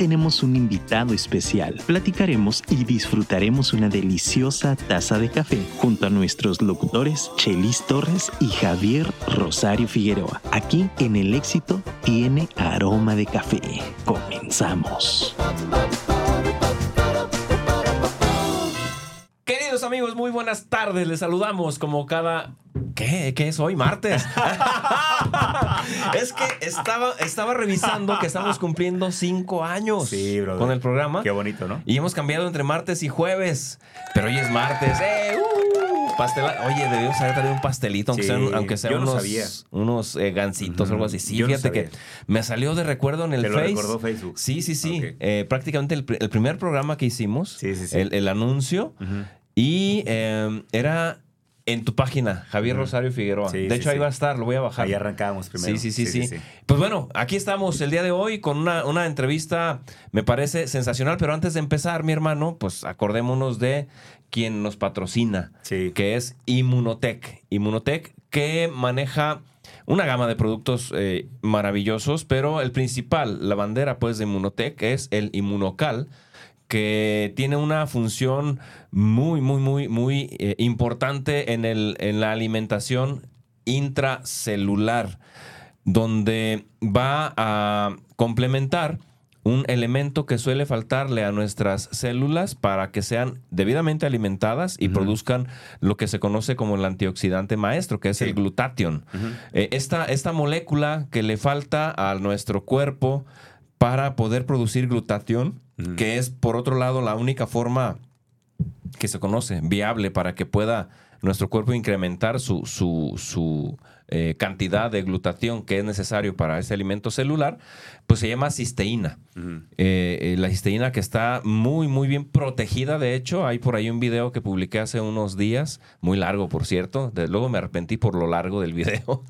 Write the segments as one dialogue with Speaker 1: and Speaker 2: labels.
Speaker 1: tenemos un invitado especial. Platicaremos y disfrutaremos una deliciosa taza de café junto a nuestros locutores Chelis Torres y Javier Rosario Figueroa. Aquí en El Éxito tiene aroma de café. Comenzamos.
Speaker 2: Queridos amigos, muy buenas tardes. Les saludamos como cada ¿Qué? ¿Qué es hoy? Martes. es que estaba, estaba revisando que estamos cumpliendo cinco años con el programa.
Speaker 3: Qué bonito, ¿no?
Speaker 2: Y hemos cambiado entre martes y jueves. Pero hoy es martes. ¡Eh! Uh, Oye, debemos haber traído un pastelito, aunque sean, aunque unos, unos eh, gancitos o algo así. Sí, fíjate que me salió de recuerdo en el
Speaker 3: ¿Te
Speaker 2: Face.
Speaker 3: Lo recordó Facebook.
Speaker 2: Sí, sí, sí. Eh, prácticamente el, primer programa que hicimos, el, anuncio, y eh, era en tu página, Javier Rosario Figueroa. de hecho, ahí va a estar, lo voy a bajar.
Speaker 3: Ahí arrancamos primero.
Speaker 2: Sí, sí, sí, sí. Pues bueno, aquí estamos el día de hoy con una, entrevista, me parece sensacional, pero antes de empezar, mi hermano, pues acordémonos de quien nos patrocina, que es Inmunotech. Inmunotech que maneja una gama de productos eh, maravillosos, pero el principal, la bandera pues de Inmunotech es el Inmunocal que tiene una función muy, muy, muy, muy eh, importante en, el, en la alimentación intracelular, donde va a complementar un elemento que suele faltarle a nuestras células para que sean debidamente alimentadas y produzcan lo que se conoce como el antioxidante maestro, que es el glutatión. Eh, esta, esta molécula que le falta a nuestro cuerpo para poder producir glutatión, que es por otro lado la única forma que se conoce viable para que pueda nuestro cuerpo incrementar su, su, su eh, cantidad de glutatión que es necesario para ese alimento celular, pues se llama cisteína. Eh, eh, la cisteína que está muy, muy bien protegida. De hecho, hay por ahí un video que publiqué hace unos días, muy largo, por cierto. Luego me arrepentí por lo largo del video.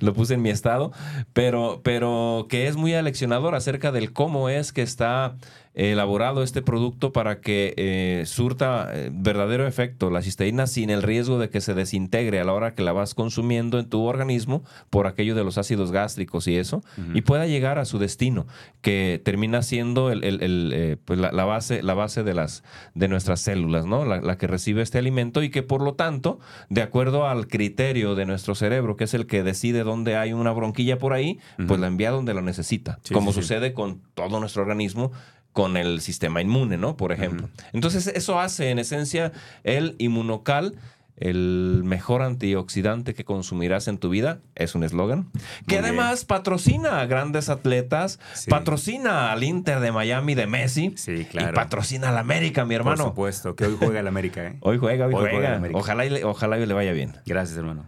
Speaker 2: lo puse en mi estado. Pero, pero que es muy aleccionador acerca del cómo es que está elaborado este producto para que eh, surta eh, verdadero efecto la cisteína sin el riesgo de que se desintegre a la hora que la vas consumiendo en tu organismo por aquello de los ácidos gástricos y eso, y pueda llegar a su destino, que termina siendo el, eh, pues la, base, la base de, las, de nuestras células, ¿no? La, que recibe este alimento y que por lo tanto, de acuerdo al criterio de nuestro cerebro, que es el que decide dónde hay una bronquilla por ahí, pues la envía donde lo necesita, como sucede con todo nuestro organismo con el sistema inmune, ¿no? Por ejemplo. Entonces, eso hace en esencia el inmunocal el mejor antioxidante que consumirás en tu vida, es un eslogan, que además patrocina a grandes atletas, patrocina al Inter de Miami de Messi,
Speaker 3: sí, claro.
Speaker 2: y patrocina al América, mi hermano.
Speaker 3: Por supuesto, que hoy juega el América, ¿eh?
Speaker 2: Hoy juega, hoy, juega. Ojalá, y le, ojalá le vaya bien.
Speaker 3: Gracias, hermano.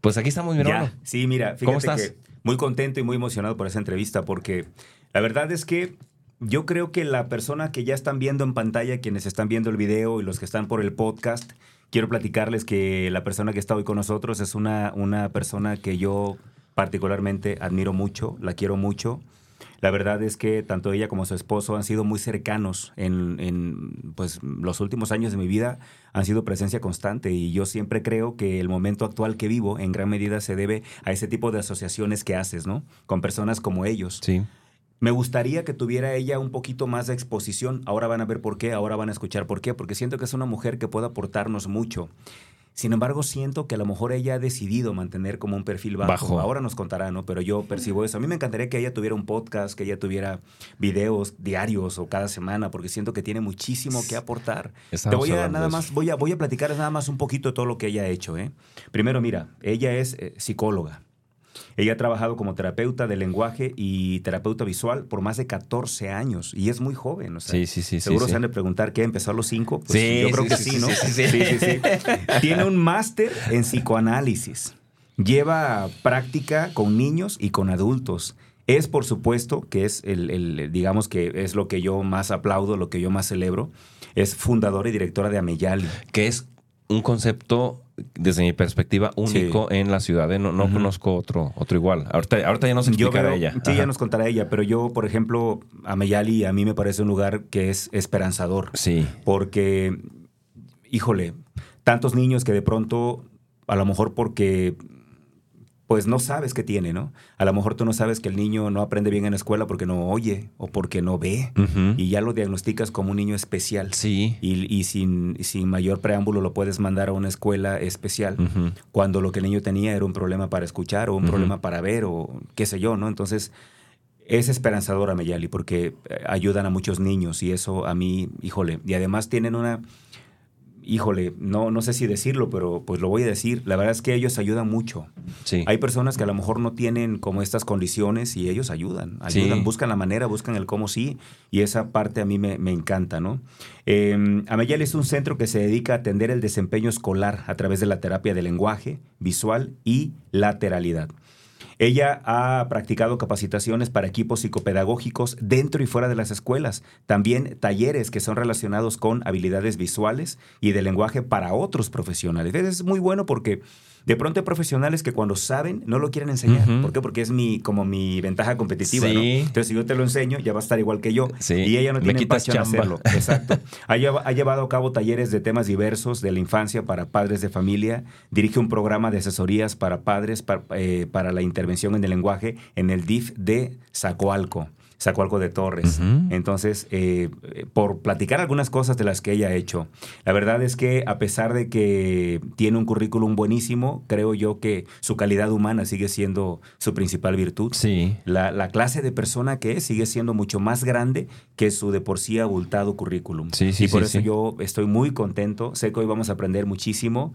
Speaker 2: Pues aquí estamos, mi hermano.
Speaker 3: Sí, mira, fíjate ¿Cómo estás? Que muy contento y muy emocionado por esa entrevista porque la verdad es que yo creo que la persona que ya están viendo en pantalla, quienes están viendo el video y los que están por el podcast, quiero platicarles que la persona que está hoy con nosotros es una, una persona que yo particularmente admiro mucho, la quiero mucho. La verdad es que tanto ella como su esposo han sido muy cercanos en, en, pues, los últimos años de mi vida, han sido presencia constante y yo siempre creo que el momento actual que vivo en gran medida se debe a ese tipo de asociaciones que haces, ¿no? Con personas como ellos.
Speaker 2: Sí.
Speaker 3: Me gustaría que tuviera ella un poquito más de exposición. Ahora van a ver por qué, ahora van a escuchar por qué, porque siento que es una mujer que puede aportarnos mucho. Sin embargo, siento que a lo mejor ella ha decidido mantener como un perfil bajo. Ahora nos contará, ¿no? Pero yo percibo eso. A mí me encantaría que ella tuviera un podcast, que ella tuviera videos diarios o cada semana, porque siento que tiene muchísimo que aportar. Te voy a nada más, voy a, voy a platicar nada más un poquito de todo lo que ella ha hecho, ¿eh? Primero, mira, ella es eh, psicóloga. Ella ha trabajado como terapeuta de lenguaje y terapeuta visual por más de 14 años y es muy joven.
Speaker 2: sí, sí, sí.
Speaker 3: Seguro
Speaker 2: se
Speaker 3: han de preguntar qué empezó a los 5. Pues sí, yo creo que sí, ¿no? Sí, sí, sí. Tiene un máster en psicoanálisis. Lleva práctica con niños y con adultos. Es, por supuesto, que es el, digamos que es lo que yo más aplaudo, lo que yo más celebro. Es fundadora y directora de Ameyali.
Speaker 2: Que es un concepto desde mi perspectiva, único en la ciudad. ¿eh? No, no conozco otro, otro igual. Ahorita, ahorita ya nos explicará ella.
Speaker 3: Sí, ya nos contará ella, pero yo, por ejemplo, a Meyali a mí me parece un lugar que es esperanzador.
Speaker 2: Sí.
Speaker 3: Porque, híjole, tantos niños que de pronto, a lo mejor porque pues no sabes qué tiene, ¿no? A lo mejor tú no sabes que el niño no aprende bien en la escuela porque no oye o porque no ve y ya lo diagnosticas como un niño especial.
Speaker 2: Sí.
Speaker 3: Y, sin, sin, mayor preámbulo lo puedes mandar a una escuela especial cuando lo que el niño tenía era un problema para escuchar o un problema para ver o qué sé yo, ¿no? Entonces es esperanzadora Meyali porque eh, ayudan a muchos niños y eso a mí, híjole, y además tienen una híjole, no, no sé si decirlo, pero pues lo voy a decir. La verdad es que ellos ayudan mucho.
Speaker 2: Sí.
Speaker 3: Hay personas que a lo mejor no tienen como estas condiciones y ellos ayudan. Ayudan, buscan la manera, buscan el cómo sí. Y esa parte a mí me, encanta, ¿no? Eh, Ameyal es un centro que se dedica a atender el desempeño escolar a través de la terapia de lenguaje, visual y lateralidad. Ella ha practicado capacitaciones para equipos psicopedagógicos dentro y fuera de las escuelas, también talleres que son relacionados con habilidades visuales y de lenguaje para otros profesionales. Es muy bueno porque de pronto hay profesionales que cuando saben no lo quieren enseñar. ¿Por qué? Porque es mi, como mi ventaja competitiva. Entonces, si yo te lo enseño, ya va a estar igual que yo. Y ella no tiene empacho en hacerlo. Exacto. Ha, ha, llevado a cabo talleres de temas diversos de la infancia para padres de familia. Dirige un programa de asesorías para padres para, eh, para la intervención en el lenguaje en el DIF de Zacoalco sacó algo de Torres. Entonces, eh, por platicar algunas cosas de las que ella ha hecho, la verdad es que a pesar de que tiene un currículum buenísimo, creo yo que su calidad humana sigue siendo su principal virtud.
Speaker 2: Sí.
Speaker 3: La, clase de persona que es sigue siendo mucho más grande que su de por sí abultado currículum.
Speaker 2: Sí, sí,
Speaker 3: y por eso yo estoy muy contento. Sé que hoy vamos a aprender muchísimo.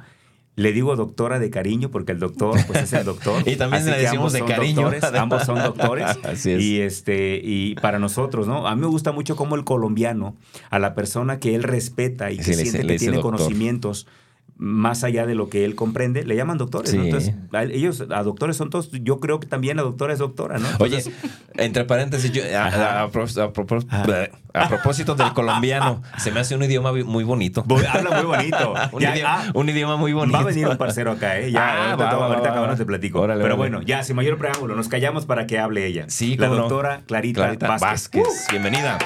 Speaker 3: Le digo doctora de cariño porque el doctor pues es el doctor.
Speaker 2: y también le decimos de cariño.
Speaker 3: ambos son doctores. Así es. Y este y para nosotros, ¿no? A mí me gusta mucho como el colombiano a la persona que él respeta y que siente que tiene conocimientos más allá de lo que él comprende, le llaman doctores. Entonces, ellos, a doctores son todos, yo creo que también la doctora es doctora, ¿no?
Speaker 2: Oye, entre paréntesis, a, propósito del colombiano, se me hace un idioma muy bonito.
Speaker 3: Habla muy bonito.
Speaker 2: Ah, un, idioma, muy bonito.
Speaker 3: Va a venir un parcero acá, ¿eh? Ya, ah, ahorita, acabamos de platico. Pero bueno, ya, sin mayor preámbulo, nos callamos para que hable ella.
Speaker 2: Sí,
Speaker 3: La doctora Clarita, Vázquez.
Speaker 2: Bienvenida.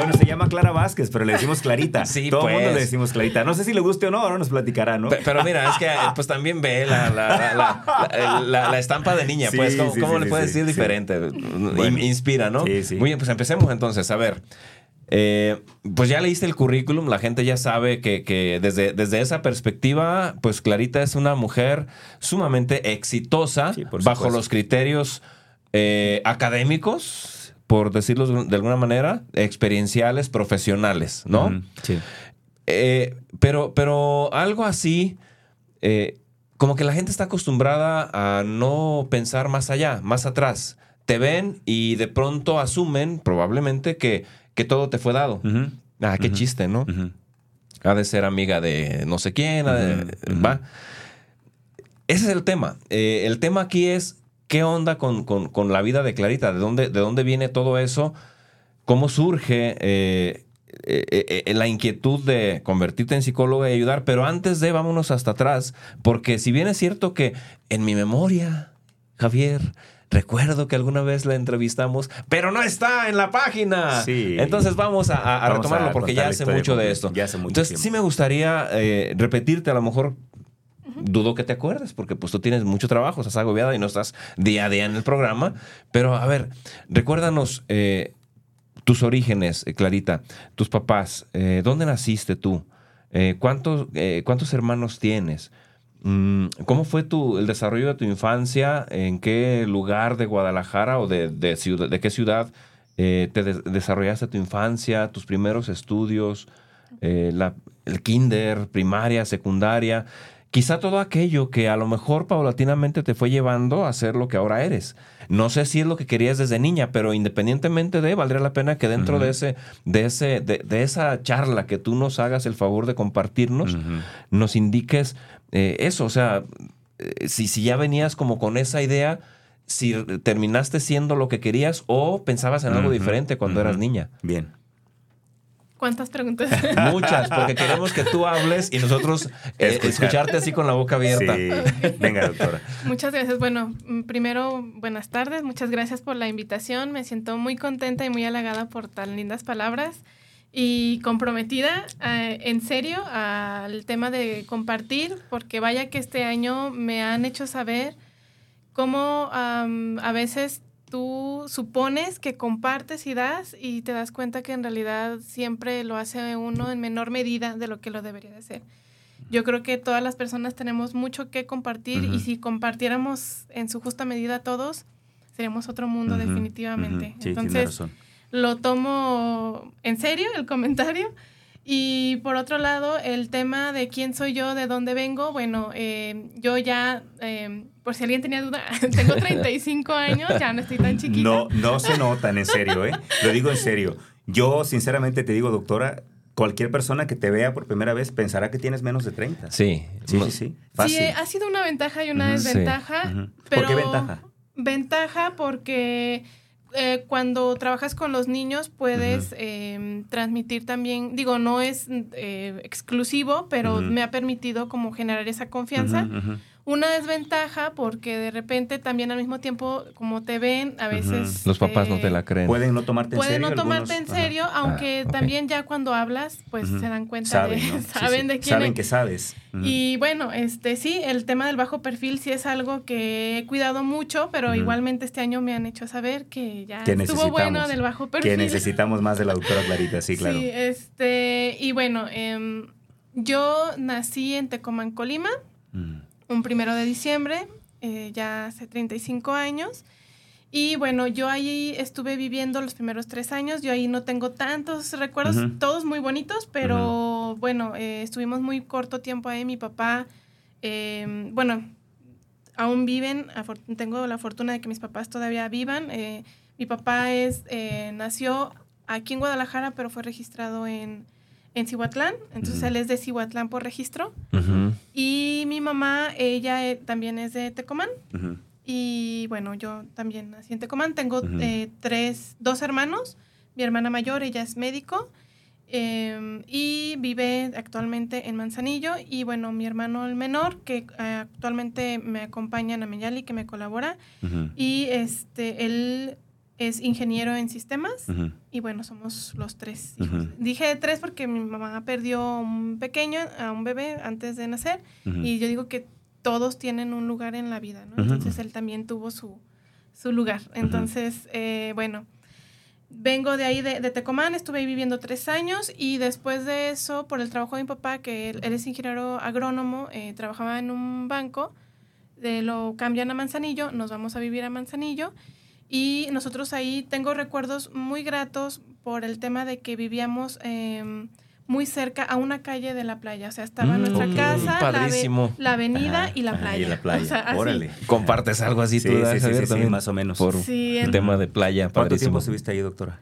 Speaker 3: Bueno, se llama Clara Vázquez, pero le decimos Clarita. Sí, Todo el mundo le pues. decimos Clarita. No sé si le guste o no, ahora nos platicará, ¿no?
Speaker 2: Pero, mira, es que pues también ve la, estampa de niña, pues. ¿Cómo, le puedes decir diferente? Inspira, ¿no?
Speaker 3: Sí, sí.
Speaker 2: Muy bien, pues empecemos entonces. A ver. Eh, pues ya leíste el currículum, la gente ya sabe que, desde, desde, esa perspectiva, pues Clarita es una mujer sumamente exitosa bajo los criterios eh, académicos, por decirlo de alguna manera, experienciales, profesionales, ¿no?
Speaker 3: sí.
Speaker 2: Eh, pero, pero algo así, eh, como que la gente está acostumbrada a no pensar más allá, más atrás. Te ven y de pronto asumen, probablemente, que, que todo te fue dado. Ah, qué chiste, ¿no? Ha de ser amiga de no sé quién, va. Ese es el tema. Eh, el tema aquí es ¿Qué onda con, la vida de Clarita? ¿De dónde, ¿De dónde viene todo eso? ¿Cómo surge eh, eh, eh, la inquietud de convertirte en psicóloga y ayudar? Pero antes de, vámonos hasta atrás, porque si bien es cierto que en mi memoria, Javier, recuerdo que alguna vez la entrevistamos, pero no está en la página.
Speaker 3: Sí.
Speaker 2: Entonces vamos a, retomarlo porque ya hace mucho de esto.
Speaker 3: Ya hace mucho
Speaker 2: Entonces sí me gustaría repetirte a lo mejor dudo que te acuerdes, porque pues tú tienes mucho trabajo, estás agobiada y no estás día a día en el programa. Pero a ver, recuérdanos eh, tus orígenes, eh, Clarita, tus papás, eh, ¿dónde naciste tú? ¿cuántos, ¿Cuántos hermanos tienes? Mm, ¿Cómo fue tu, el desarrollo de tu infancia? ¿En qué lugar de Guadalajara o de, de, qué ciudad te desarrollaste tu infancia, tus primeros estudios, la, el kinder, primaria, secundaria? Quizá todo aquello que a lo mejor paulatinamente te fue llevando a ser lo que ahora eres. No sé si es lo que querías desde niña, pero independientemente de, valdría la pena que dentro de ese, de ese, de, esa charla que tú nos hagas el favor de compartirnos, nos indiques eh, eso. O sea, eh, si, si ya venías como con esa idea, si terminaste siendo lo que querías o pensabas en algo diferente cuando eras niña.
Speaker 3: Bien.
Speaker 4: ¿Cuántas preguntas?
Speaker 2: Muchas, porque queremos que tú hables y nosotros eh, escucharte así con la boca abierta.
Speaker 3: Sí. Venga, doctora.
Speaker 4: Muchas gracias. Bueno, mm, primero, buenas tardes. Muchas gracias por la invitación. Me siento muy contenta y muy halagada por tan lindas palabras. y comprometida eh, en serio al tema de compartir, porque vaya que este año me han hecho saber cómo a veces tú supones que compartes y das y te das cuenta que en realidad siempre lo hace uno en menor medida de lo que lo debería de hacer. Yo creo que todas las personas tenemos mucho que compartir y si compartiéramos en su justa medida todos, seríamos otro mundo definitivamente. Entonces, lo tomo en serio el comentario. Y por otro lado, el tema de quién soy yo, de dónde vengo, bueno, eh, yo ya, eh, por si alguien tenía duda, tengo 35 años, ya no estoy tan chiquita.
Speaker 3: No, no se notan, en serio, ¿eh? Lo digo en serio. Yo, sinceramente, te digo, doctora, cualquier persona que te vea por primera vez pensará que tienes menos de 30.
Speaker 2: Sí.
Speaker 3: Sí, sí, sí. Fácil.
Speaker 4: Sí, ha sido una ventaja y una desventaja.
Speaker 3: ¿Por qué ventaja?
Speaker 4: Ventaja porque eh, cuando trabajas con los niños puedes em, transmitir también, digo, no es eh, exclusivo, pero me ha permitido como generar esa confianza. Una desventaja porque de repente también al mismo tiempo, como te ven, a veces...
Speaker 2: Los papás no te
Speaker 4: eh,
Speaker 2: la creen.
Speaker 3: Pueden no tomarte en
Speaker 4: serio.
Speaker 3: Pueden
Speaker 4: no tomarte en serio, aunque
Speaker 2: Ah,
Speaker 4: también ya cuando hablas, pues se dan cuenta
Speaker 3: Saben,
Speaker 4: de...
Speaker 3: ¿no?
Speaker 4: saben
Speaker 3: Sí, sí.
Speaker 4: de quién
Speaker 3: Saben
Speaker 4: es.
Speaker 3: que sabes.
Speaker 4: Y bueno, este sí, el tema del bajo perfil sí es algo que he cuidado mucho, pero igualmente este año me han hecho saber que ya
Speaker 3: que
Speaker 4: estuvo bueno del bajo perfil.
Speaker 3: Que necesitamos más de la doctora Clarita, sí, claro.
Speaker 4: Sí, este, y bueno, em, yo nací en Tecomán, Colima. Un primero de diciembre, eh, ya hace 35 años. Y bueno, yo ahí estuve viviendo los primeros tres años. Yo ahí no tengo tantos recuerdos, todos muy bonitos, pero bueno, eh, estuvimos muy corto tiempo ahí. Mi papá, eh, bueno, aún viven. Tengo la fortuna de que mis papás todavía vivan. Eh, mi papá es nació aquí en Guadalajara, pero fue registrado en, en Cihuatlán. Entonces él es de Cihuatlán por registro. Y mi mamá, ella eh, también es de Tecomán. Y bueno, yo también nací en Tecomán. Tengo eh, tres, dos hermanos. Mi hermana mayor, ella es médico. eh, y vive actualmente en Manzanillo. Y bueno, mi hermano el menor, que actualmente me acompaña en Ameyali, que me colabora. Y este, él es ingeniero en sistemas.
Speaker 3: Ujú.
Speaker 4: Y bueno, somos los tres hijos.
Speaker 3: Ujú.
Speaker 4: Dije tres porque mi mamá perdió un pequeño, a un bebé antes de nacer.
Speaker 3: Ujú.
Speaker 4: Y yo digo que todos tienen un lugar en la vida, ¿no? Entonces él también tuvo su, su lugar. Entonces, eh, bueno, vengo de ahí de, de Tecomán, estuve ahí viviendo tres años y después de eso, por el trabajo de mi papá, que él, él es ingeniero agrónomo, eh, trabajaba en un banco, de lo cambian a Manzanillo, nos vamos a vivir a Manzanillo. Y nosotros ahí tengo recuerdos muy gratos por el tema de que vivíamos em, muy cerca a una calle de la playa. O sea, estaba
Speaker 2: Mm,
Speaker 4: nuestra casa, la, ave-
Speaker 2: Padrísimo.
Speaker 4: la avenida
Speaker 3: Ajá,
Speaker 4: y la
Speaker 3: ajá,
Speaker 4: playa.
Speaker 3: Y la playa.
Speaker 4: O sea, así.
Speaker 3: Órale.
Speaker 2: ¿Compartes algo así
Speaker 3: Sí,
Speaker 2: tú,
Speaker 3: sí, sí, sí, sí,
Speaker 2: también?
Speaker 3: más o menos.
Speaker 2: Por
Speaker 4: Sí,
Speaker 2: el tema de playa,
Speaker 3: ¿Cuánto
Speaker 2: padrísimo.
Speaker 3: tiempo estuviste ahí, doctora?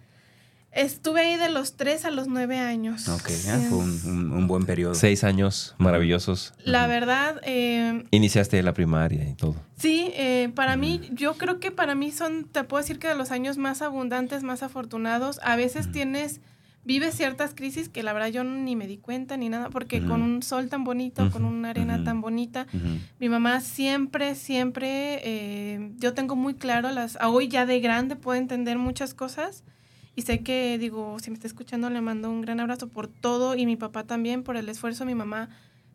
Speaker 4: Estuve ahí de los 3 a los 9 años.
Speaker 3: Ok, ah, fue un, un- un buen periodo.
Speaker 2: Seis años maravillosos.
Speaker 4: La verdad, eh,
Speaker 2: Iniciaste la primaria y todo.
Speaker 4: sí, eh, para mí, yo creo que para mí son, te puedo decir que de los años más abundantes, más afortunados. A veces tienes, vives ciertas crisis que la verdad yo ni me di cuenta ni nada, porque con un sol tan bonito, con una arena tan bonita. Mi mamá siempre, siempre, eh, yo tengo muy claro, las, a hoy ya de grande puedo entender muchas cosas y sé que, digo, si me está escuchando le mando un gran abrazo por todo y mi papá también por el esfuerzo. Mi mamá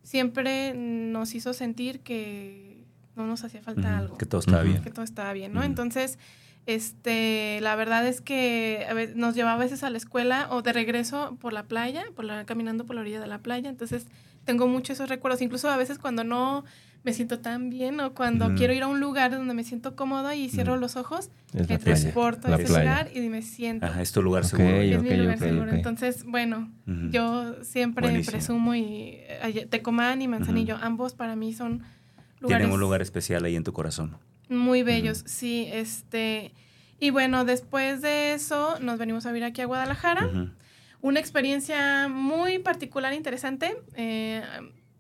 Speaker 4: siempre nos hizo sentir que no nos hacía falta algo,
Speaker 3: Que todo estaba bien.
Speaker 4: que todo estaba bien, ¿no? Entonces, este, la verdad es que a ve- nos llevaba a veces a la escuela o de regreso por la playa, por la, caminando por la orilla de la playa. Entonces, tengo muchos esos recuerdos. Incluso a veces cuando no me siento tan bien o cuando quiero ir a un lugar donde me siento cómoda y cierro los ojos,
Speaker 2: Es
Speaker 4: me
Speaker 2: playa.
Speaker 4: transporto a
Speaker 2: La
Speaker 4: ese
Speaker 2: playa.
Speaker 4: lugar y me siento.
Speaker 3: Ajá, es tu lugar seguro.
Speaker 4: es
Speaker 2: ok,
Speaker 4: mi lugar seguro. Entonces, bueno, yo siempre
Speaker 3: Buenísimo.
Speaker 4: presumo y eh, Tecomán y Manzanillo, ambos para mí son lugares
Speaker 3: Tienen un lugar especial ahí en tu corazón.
Speaker 4: muy bellos, sí, este y bueno, después de eso nos venimos a vivir aquí a Guadalajara. Una experiencia muy particular interesante, eh,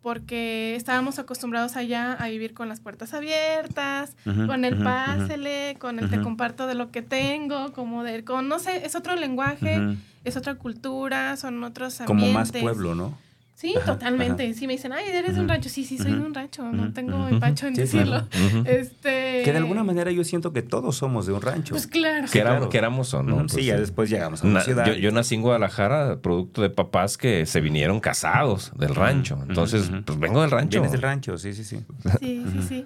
Speaker 4: porque estábamos acostumbrados allá a vivir con las puertas abiertas, con el
Speaker 3: ujú,
Speaker 4: pásele, con el te comparto de lo que tengo, como de, con, no sé, es otro lenguaje, es otra cultura, son otros
Speaker 3: Como
Speaker 4: ambientes.
Speaker 3: más pueblo, ¿no?
Speaker 4: Sí, totalmente. Sí, me dicen, ay, eres de un rancho. Sí, sí, soy de un rancho. No tengo empacho en decirlo. este...
Speaker 3: Que de alguna manera yo siento que todos somos de un rancho.
Speaker 4: Pues claro.
Speaker 2: Que, éramos, que éramos o no.
Speaker 3: Pues sí, ya después llegamos a una ciudad.
Speaker 2: Yo, nací en Guadalajara, producto de papás que se vinieron casados del rancho. Entonces, pues vengo del rancho.
Speaker 3: Vienes del rancho, sí, sí,
Speaker 4: sí. Sí, sí, sí.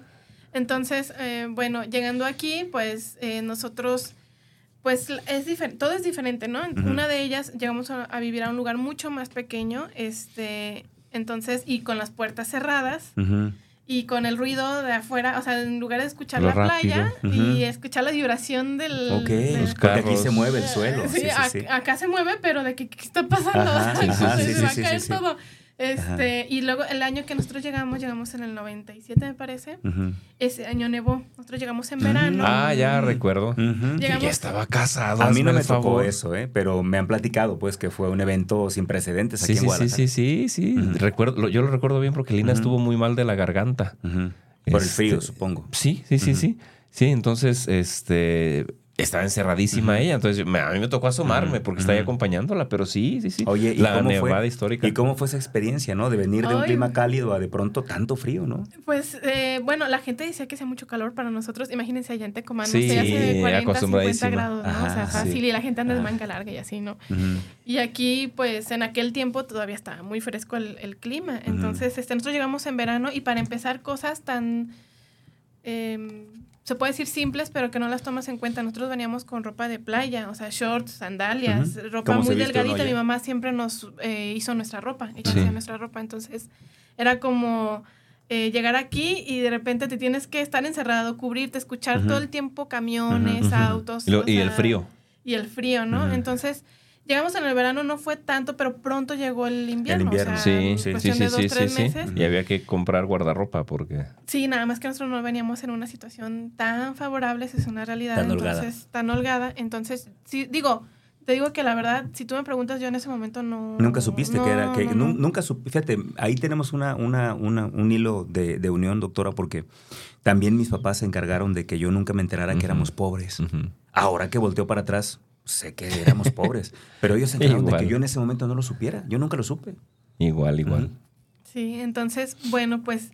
Speaker 4: Entonces, eh, bueno, llegando aquí, pues eh, nosotros pues es diferente, todo es diferente, ¿no? Una de ellas llegamos a, vivir a un lugar mucho más pequeño, este, entonces, y con las puertas cerradas. Y con el ruido de afuera, o sea, en lugar de escuchar la playa y escuchar la vibración del...
Speaker 3: Ok, porque aquí se mueve el suelo.
Speaker 4: Sí, acá se mueve, pero de qué, qué está pasando. se va a caer todo. Este, y luego el año que nosotros llegamos, llegamos en el 97, me parece. Ese año nevó. Nosotros llegamos en verano.
Speaker 2: Ah, ya recuerdo. ya estaba casado.
Speaker 3: A mí no me tocó eso, ¿eh? pero me han platicado pues que fue un evento sin precedentes aquí
Speaker 2: sí,
Speaker 3: en Guadalajara.
Speaker 2: Sí, sí, sí, sí. Recuerdo, yo lo recuerdo bien porque Lina estuvo muy mal de la garganta.
Speaker 3: Por el frío, este, supongo.
Speaker 2: Sí, sí, sí, sí. Sí, entonces, este, estaba encerradísima ella, entonces a mí me tocó asomarme porque estaba acompañándola, pero sí, sí, sí.
Speaker 3: Oye, ¿y la nevada histórica. ¿Y cómo fue esa experiencia, no? De venir de un clima cálido a de pronto tanto frío, ¿no?
Speaker 4: Pues, eh, bueno, la gente decía que hacía mucho calor para nosotros. Imagínense allá en Tecomán, sí, no hace 40, 50 grados, ¿no? o sea, fácil, y la gente anda de manga larga y así, ¿no? Y aquí, pues, en aquel tiempo todavía estaba muy fresco el, clima. Entonces, este, nosotros llegamos en verano y para empezar cosas tan... Eh, se puede decir simples, pero que no las tomas en cuenta. Nosotros veníamos con ropa de playa, o sea, shorts, sandalias, ropa muy delgadita. Mi mamá siempre nos eh, hizo nuestra ropa, ella nuestra ropa. Entonces, era como eh, llegar aquí y de repente te tienes que estar encerrado, cubrirte, escuchar todo el tiempo camiones, autos.
Speaker 2: Y, el frío.
Speaker 4: Y el frío, ¿no? Entonces, Llegamos en el verano, no fue tanto, pero pronto llegó el invierno.
Speaker 3: El invierno.
Speaker 2: sí, sí, sí, sí, sí, sí, Y había que comprar guardarropa porque...
Speaker 4: Sí, nada más que nosotros no veníamos en una situación tan favorable, es una realidad. Tan entonces, holgada. Tan holgada. Entonces, sí, digo, te digo que la verdad, si tú me preguntas, yo en ese momento no...
Speaker 3: Nunca supiste que era... que Nunca supiste... Fíjate, ahí tenemos una, una, una, un hilo de, de, unión, doctora, porque también mis papás se encargaron de que yo nunca me enterara que éramos pobres. Ahora que volteo para atrás, sé que éramos pobres, pero ellos se enteraron de que yo en ese momento no lo supiera. Yo nunca lo supe.
Speaker 2: Igual, igual.
Speaker 4: Sí, entonces, bueno, pues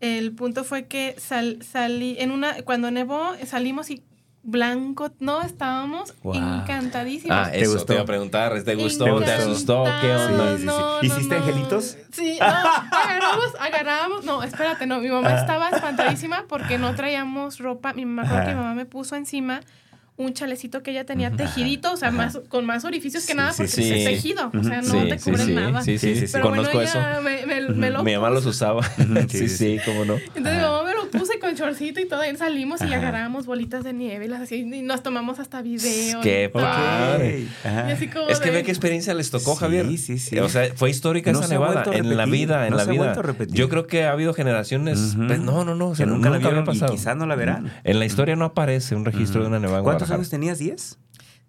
Speaker 4: el punto fue que salí en una, cuando nevó, salimos y blanco, no, estábamos encantadísimos.
Speaker 2: Ah, eso te iba a preguntar, ¿te gustó? ¿Te asustó? ¿Qué onda?
Speaker 3: ¿Hiciste angelitos?
Speaker 4: Sí, no, agarramos, agarrábamos, no, espérate, no, mi mamá estaba espantadísima porque no traíamos ropa, mi mamá, que mi mamá me puso encima un chalecito que ella tenía tejidito, o sea, más, con más orificios que nada porque es tejido, o sea, no te cubre nada.
Speaker 2: Sí, sí, sí, conozco eso. Mi mamá los usaba. sí, sí, cómo no.
Speaker 4: Entonces mi mamá me lo puse con chorcito y todo, y salimos y agarrábamos bolitas de nieve y las así, y nos tomamos hasta video.
Speaker 2: Qué padre. es que ve qué experiencia les tocó, Javier. Sí, sí, sí. O sea, fue histórica esa nevada en la vida, en la vida. Yo creo que ha habido generaciones, pues, no, no, no, o sea, nunca, la habían pasado.
Speaker 3: quizás no la verán.
Speaker 2: En la historia no aparece un registro de una nevada
Speaker 3: ¿Cuántos años tenías? ¿Diez?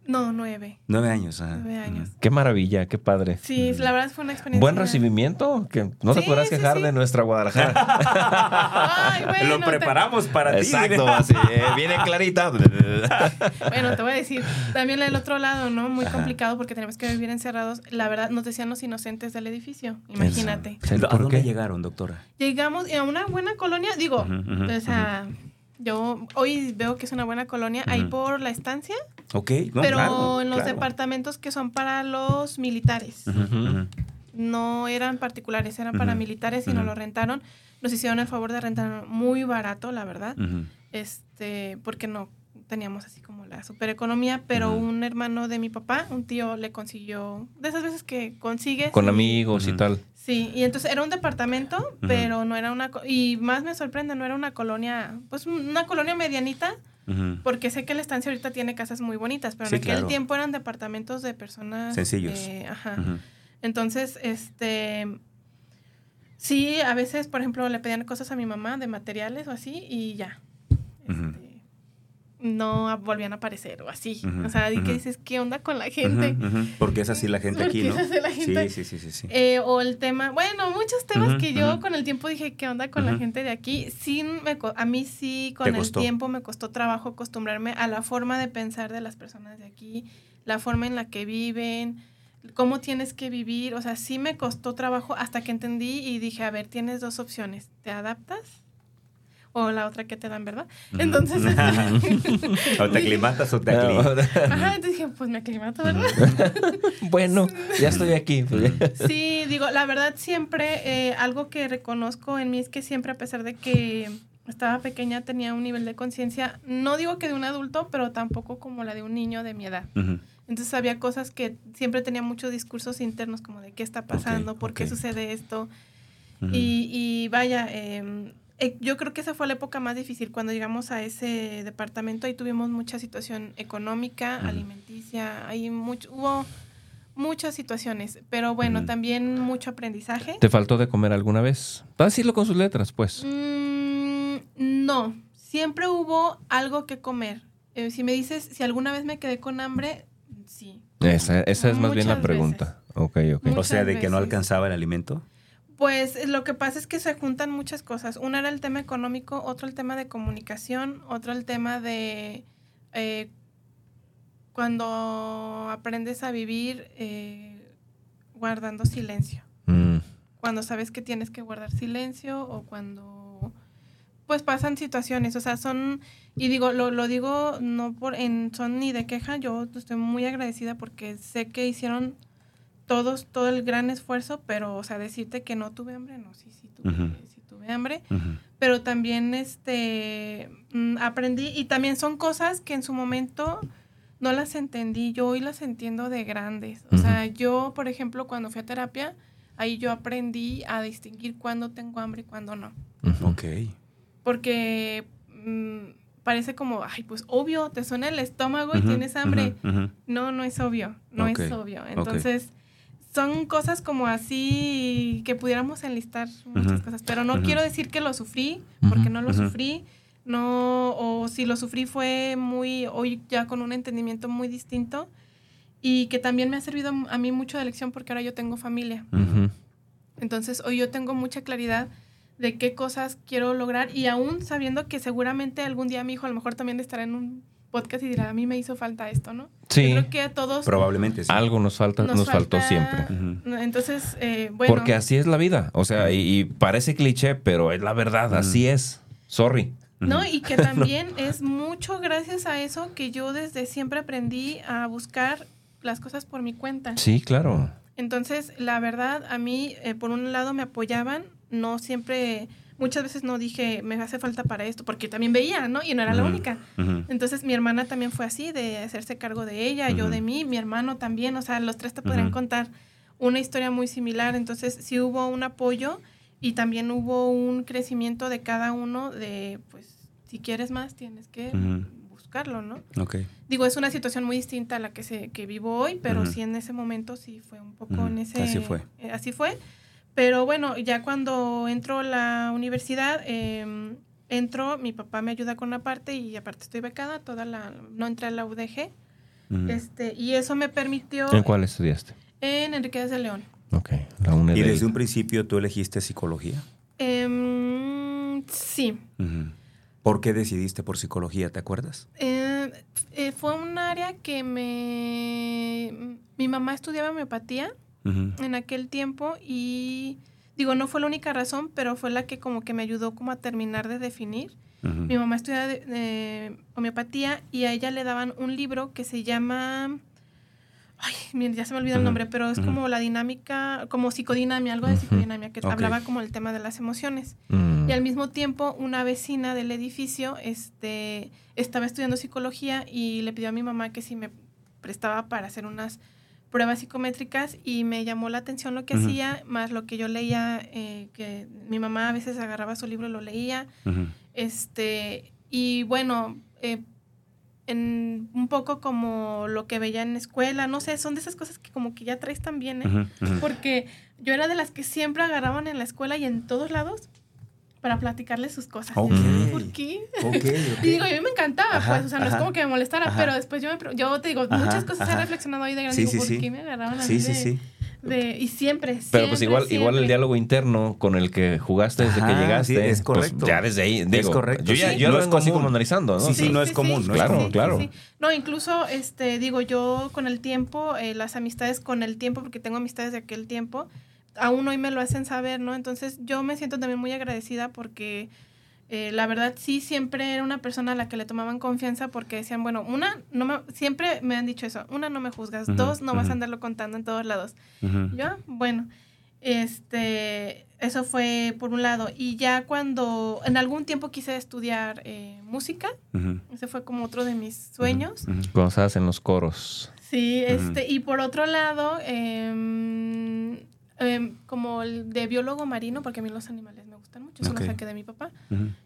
Speaker 4: No, nueve.
Speaker 3: Nueve años,
Speaker 4: Nueve años.
Speaker 2: Qué maravilla, qué padre.
Speaker 4: Sí, la verdad fue una experiencia.
Speaker 2: Buen recibimiento, que no te podrás quejar de nuestra Guadalajara.
Speaker 3: Ay, bueno, Lo preparamos para
Speaker 2: ti. Exacto, así, eh, viene clarita.
Speaker 4: bueno, te voy a decir, también el otro lado, ¿no? Muy complicado porque tenemos que vivir encerrados. La verdad, nos decían los inocentes del edificio, imagínate.
Speaker 3: ¿A dónde llegaron, doctora?
Speaker 4: Llegamos a una buena colonia, digo, o sea... Yo hoy veo que es una buena colonia ahí por la estancia.
Speaker 3: Ok,
Speaker 4: pero en los departamentos que son para los militares. No eran particulares, eran para militares y nos lo rentaron. Nos hicieron el favor de rentar muy barato, la verdad. Este, porque no teníamos así como la super economía, pero un hermano de mi papá, un tío, le consiguió, de esas veces que consigues.
Speaker 2: Con amigos y tal.
Speaker 4: Sí, y entonces era un departamento, pero no era una... Y más me sorprende, no era una colonia, pues una colonia medianita, porque sé que la estancia ahorita tiene casas muy bonitas, pero en aquel tiempo eran departamentos de personas...
Speaker 3: Sencillos.
Speaker 4: ajá. Entonces, este... Sí, a veces, por ejemplo, le pedían cosas a mi mamá de materiales o así y ya. Este, no volvían a aparecer o así. o sea, y que dices, ¿qué onda con la gente?
Speaker 3: Porque es así la gente aquí, ¿no?
Speaker 4: Es así la gente? Sí, sí, sí, sí. Eh, o el tema, bueno, muchos temas que yo con el tiempo dije, ¿qué onda con la gente de aquí? Sí, me, a mí sí, con el tiempo me costó trabajo acostumbrarme a la forma de pensar de las personas de aquí, la forma en la que viven, cómo tienes que vivir, o sea, sí me costó trabajo hasta que entendí y dije, a ver, tienes dos opciones, ¿te adaptas? O la otra que te dan, ¿verdad? Entonces...
Speaker 3: o te aclimatas o te aclimatas.
Speaker 4: Ajá, entonces dije, pues me aclimato, ¿verdad?
Speaker 2: bueno, ya estoy aquí.
Speaker 4: Sí, digo, la verdad siempre, eh, algo que reconozco en mí es que siempre, a pesar de que estaba pequeña, tenía un nivel de conciencia, no digo que de un adulto, pero tampoco como la de un niño de mi edad. Entonces había cosas que siempre tenía muchos discursos internos como de qué está pasando, por qué sucede esto. y, vaya, em, eh, yo creo que esa fue la época más difícil cuando llegamos a ese departamento. Ahí tuvimos mucha situación económica, alimenticia, ahí mucho, hubo muchas situaciones, pero bueno, también mucho aprendizaje.
Speaker 2: ¿Te faltó de comer alguna vez? Para decirlo con sus letras, pues.
Speaker 4: Mm, no, siempre hubo algo que comer. Eh, si me dices si alguna vez me quedé con hambre, sí.
Speaker 2: Esa, esa es más bien la pregunta. Ok,
Speaker 3: o sea, de que no alcanzaba el alimento.
Speaker 4: Pues lo que pasa es que se juntan muchas cosas. Una era el tema económico, otro el tema de comunicación, otro el tema de eh, cuando aprendes a vivir eh, guardando silencio. Mm. Cuando sabes que tienes que guardar silencio o cuando pues pasan situaciones, o sea, son, y digo, lo, lo digo no por en son ni de queja, yo estoy muy agradecida porque sé que hicieron todos, todo el gran esfuerzo, pero, o sea, decirte que no tuve hambre, no, sí, sí tuve, sí tuve hambre, pero también, este, mm, aprendí, y también son cosas que en su momento no las entendí, yo hoy las entiendo de grandes, o sea, yo, por ejemplo, cuando fui a terapia, ahí yo aprendí a distinguir cuándo tengo hambre y cuándo no.
Speaker 3: Ok.
Speaker 4: Porque mm, parece como, ay, pues obvio, te suena el estómago y tienes hambre. No, no es obvio, no es obvio. Entonces, son cosas como así que pudiéramos enlistar muchas cosas, pero no quiero decir que lo sufrí, porque no lo sufrí. No, o si lo sufrí fue muy, hoy ya con un entendimiento muy distinto y que también me ha servido a mí mucho de lección porque ahora yo tengo familia. Entonces, hoy yo tengo mucha claridad de qué cosas quiero lograr y aún sabiendo que seguramente algún día mi hijo a lo mejor también estará en un podcast y dirá, a mí me hizo falta esto, ¿no?
Speaker 2: Sí.
Speaker 4: creo que a todos...
Speaker 3: Probablemente sí.
Speaker 2: Algo nos falta, nos, faltó siempre.
Speaker 4: Entonces, eh, bueno...
Speaker 2: Porque así es la vida. O sea, y, parece cliché, pero es la verdad, así es. Sorry.
Speaker 4: No, y que también es mucho gracias a eso que yo desde siempre aprendí a buscar las cosas por mi cuenta.
Speaker 2: Sí, claro.
Speaker 4: Entonces, la verdad, a mí, eh, por un lado, me apoyaban, no siempre, muchas veces no dije, me hace falta para esto, porque también veía, ¿no? Y no era la única. Entonces mi hermana también fue así, de hacerse cargo de ella, yo de mí, mi hermano también, o sea, los tres te podrían contar una historia muy similar. Entonces sí hubo un apoyo y también hubo un crecimiento de cada uno de, pues, si quieres más, tienes que buscarlo, ¿no?
Speaker 3: Okay.
Speaker 4: Digo, es una situación muy distinta a la que, se, que vivo hoy, pero sí en ese momento sí fue un poco en ese...
Speaker 3: Así fue.
Speaker 4: Eh, así fue. Pero bueno, ya cuando entro a la universidad, eh, entro, mi papá me ayuda con una parte y aparte estoy becada, toda la, no entré a la UDG. este, y eso me permitió...
Speaker 2: ¿En cuál estudiaste?
Speaker 4: En Enriquez de León.
Speaker 2: Ok, la UNED.
Speaker 3: ¿Y desde un principio tú elegiste psicología?
Speaker 4: Eh, sí.
Speaker 3: ¿Por qué decidiste por psicología, te acuerdas?
Speaker 4: Eh, eh, fue un área que me... Mi mamá estudiaba homeopatía en aquel tiempo y digo, no fue la única razón, pero fue la que como que me ayudó como a terminar de definir. Mi mamá estudiaba de, homeopatía y a ella le daban un libro que se llama... Ay, ya se me olvidó el nombre, pero es como la dinámica, como psicodinamia, algo de psicodinamia, que hablaba como el tema de las emociones.
Speaker 2: Mm.
Speaker 4: Y al mismo tiempo, una vecina del edificio este, estaba estudiando psicología y le pidió a mi mamá que si me prestaba para hacer unas pruebas psicométricas y me llamó la atención lo que hacía, más lo que yo leía, eh, que mi mamá a veces agarraba su libro y lo leía. este, y bueno, eh, en un poco como lo que veía en escuela, no sé, son de esas cosas que como que ya traes también, ¿eh? Porque yo era de las que siempre agarraban en la escuela y en todos lados para platicarle sus cosas. ¿Por qué? y digo, a mí me encantaba, pues, o sea, no es como que me molestara, pero después yo, me, yo te digo, muchas cosas he reflexionado ahí de grande, digo, ¿por qué me agarraban a mí de, y siempre,
Speaker 2: Pero pues igual, igual el diálogo interno con el que jugaste desde que llegaste. es pues, correcto. ya desde ahí, digo, es correcto. Yo ya yo lo vengo así como analizando, ¿no?
Speaker 3: Sí, sí, no es común. No
Speaker 2: claro, claro.
Speaker 4: No, incluso, este, digo, yo con el tiempo, eh, las amistades con el tiempo, porque tengo amistades de aquel tiempo, aún hoy me lo hacen saber, ¿no? Entonces yo me siento también muy agradecida porque eh, la verdad sí siempre era una persona a la que le tomaban confianza porque decían, bueno, una, no me, siempre me han dicho eso, una, no me juzgas, dos, no vas a andarlo contando en todos lados. Yo, bueno, este, eso fue por un lado. Y ya cuando en algún tiempo quise estudiar eh, música, ese fue como otro de mis sueños.
Speaker 2: Cuando estabas en los coros.
Speaker 4: Sí, este, y por otro lado, eh, como el de biólogo marino, porque a mí los animales me gustan mucho, eso lo saqué de mi papá.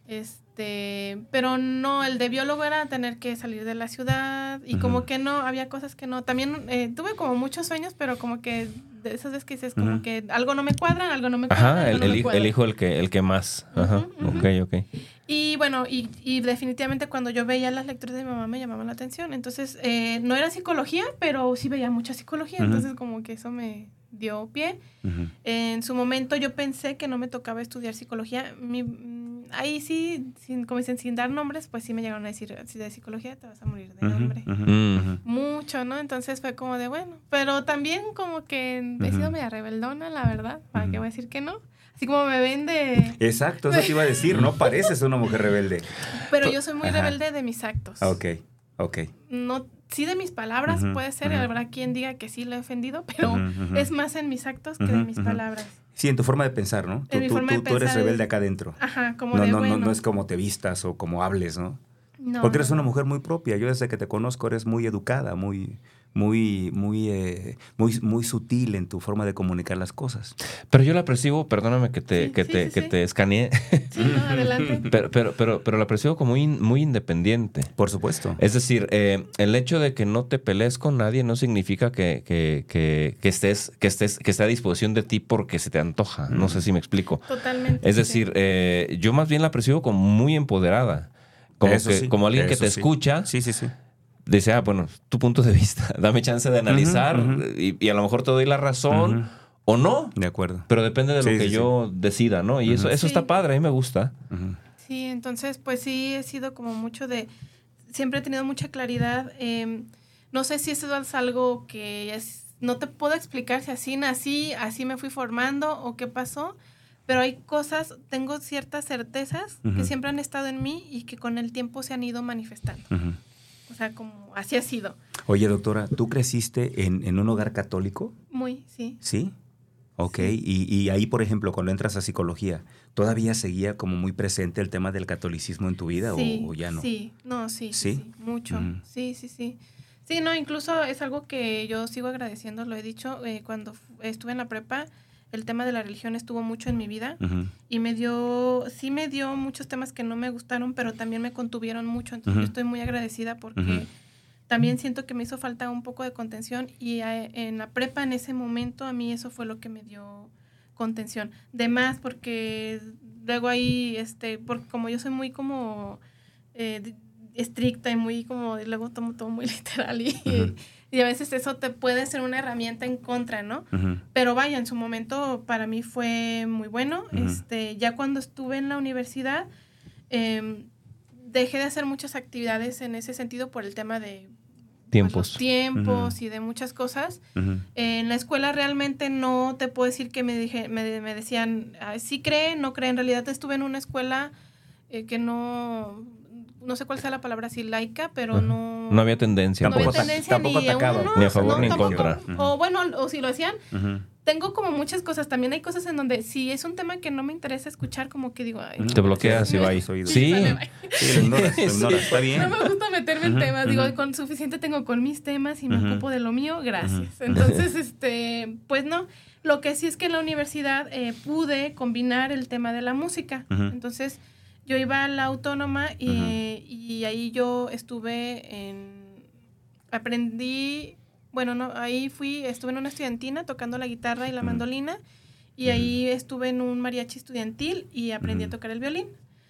Speaker 4: Este, pero no, el de biólogo era tener que salir de la ciudad y como que no, había cosas que no. También eh, tuve como muchos sueños, pero como que de esas veces que dices como que algo no me cuadra, algo no me cuadra.
Speaker 2: Ajá, el, hijo, el, hijo, el que, el que más. Ajá, ok, ok.
Speaker 4: Y bueno, y, y, definitivamente cuando yo veía las lecturas de mi mamá me llamaban la atención. Entonces, eh, no era psicología, pero sí veía mucha psicología. Entonces, como que eso me, dio pie. En su momento yo pensé que no me tocaba estudiar psicología. Mm, ahí sí, sin, como dicen, sin dar nombres, pues sí me llegaron a decir, si de psicología te vas a morir de hambre. Mucho, ¿no? Entonces fue como de, bueno, pero también como que he sido media rebeldona, la verdad, para que voy a decir que no. Así como me ven de...
Speaker 3: Exacto, eso te iba a decir, no pareces una mujer rebelde.
Speaker 4: Pero yo soy muy rebelde de mis actos.
Speaker 3: Ok, ok.
Speaker 4: No sí de mis palabras puede ser, habrá quien diga que sí lo he ofendido, pero es más en mis actos que de mis palabras.
Speaker 3: Sí, en tu forma de pensar, ¿no? Tú, tú, eres rebelde acá adentro.
Speaker 4: Ajá, como
Speaker 3: no,
Speaker 4: de
Speaker 3: no,
Speaker 4: bueno.
Speaker 3: no, no es como te vistas o como hables, ¿no? No. Porque eres una mujer muy propia. Yo desde que te conozco eres muy educada, muy, muy, muy, eh, muy, muy sutil en tu forma de comunicar las cosas.
Speaker 2: Pero yo la percibo, perdóname que te, que te, que te escaneé.
Speaker 4: adelante.
Speaker 2: pero, pero, pero, pero, la percibo como muy, muy independiente.
Speaker 3: Por supuesto.
Speaker 2: Es decir, eh, el hecho de que no te pelees con nadie no significa que, que, que, estés, que estés, que esté a disposición de ti porque se te antoja. No sé si me explico.
Speaker 4: Totalmente.
Speaker 2: Es decir, eh, yo más bien la percibo como muy empoderada. Como, que, como alguien que te escucha.
Speaker 3: Sí, sí, sí
Speaker 2: dice, ah, bueno, tu punto de vista, dame chance de analizar Y, a lo mejor te doy la razón o no.
Speaker 3: De acuerdo.
Speaker 2: Pero depende de lo que yo decida, ¿no? Y eso, eso está padre, a mí me gusta.
Speaker 4: Sí, entonces, pues sí, he sido como mucho de, siempre he tenido mucha claridad. Em, no sé si eso es algo que es, no te puedo explicar si así nací, así me fui formando o qué pasó. Pero hay cosas, tengo ciertas certezas que siempre han estado en mí y que con el tiempo se han ido manifestando. O sea, como así ha sido.
Speaker 3: Oye, doctora, ¿tú creciste en, un hogar católico?
Speaker 4: Muy, sí.
Speaker 3: ¿Sí? Ok, Y, ahí, por ejemplo, cuando entras a psicología, ¿todavía seguía como muy presente el tema del catolicismo en tu vida o, ya no?
Speaker 4: Sí, no, sí, sí, mucho. Sí, sí, sí. Sí, no, incluso es algo que yo sigo agradeciendo, lo he dicho, eh, cuando estuve en la prepa, el tema de la religión estuvo mucho en mi vida y me dio, sí me dio muchos temas que no me gustaron, pero también me contuvieron mucho. Entonces yo estoy muy agradecida porque también siento que me hizo falta un poco de contención y eh, en la prepa en ese momento a mí eso fue lo que me dio contención. De más porque luego ahí, este, porque como yo soy muy como eh, estricta y muy como, luego tomo todo muy literal y... Y a veces eso te puede ser una herramienta en contra, ¿no? Pero vaya, en su momento para mí fue muy bueno. este, ya cuando estuve en la universidad, em, dejé de hacer muchas actividades en ese sentido por el tema de
Speaker 2: pues, tiempos,
Speaker 4: tiempos y de muchas cosas. en la escuela realmente no te puedo decir que me, dije, me, decían, sí cree, no cree. En realidad estuve en una escuela eh, que no no sé cuál sea la palabra así, laica, pero no...
Speaker 2: No había tendencia.
Speaker 4: No había tendencia
Speaker 3: tampoco
Speaker 4: ni,
Speaker 3: atacado.
Speaker 2: ni a favor ni en contra.
Speaker 4: O bueno, o si lo hacían, tengo como muchas cosas. También hay cosas en donde si es un tema que no me interesa escuchar, como que digo...
Speaker 2: Te bloqueas y va
Speaker 3: Sí,
Speaker 2: sí.
Speaker 3: está bien.
Speaker 4: No me gusta meterme en temas. Digo, con suficiente tengo con mis temas y me ocupo de lo mío, gracias. Entonces, este, pues no. Lo que sí es que en la universidad eh, pude combinar el tema de la música. Entonces yo iba a la autónoma y, ahí yo estuve en... Aprendí, bueno, no, ahí fui, estuve en una estudiantina tocando la guitarra y la mandolina y ahí estuve en un mariachi estudiantil y aprendí a tocar el violín.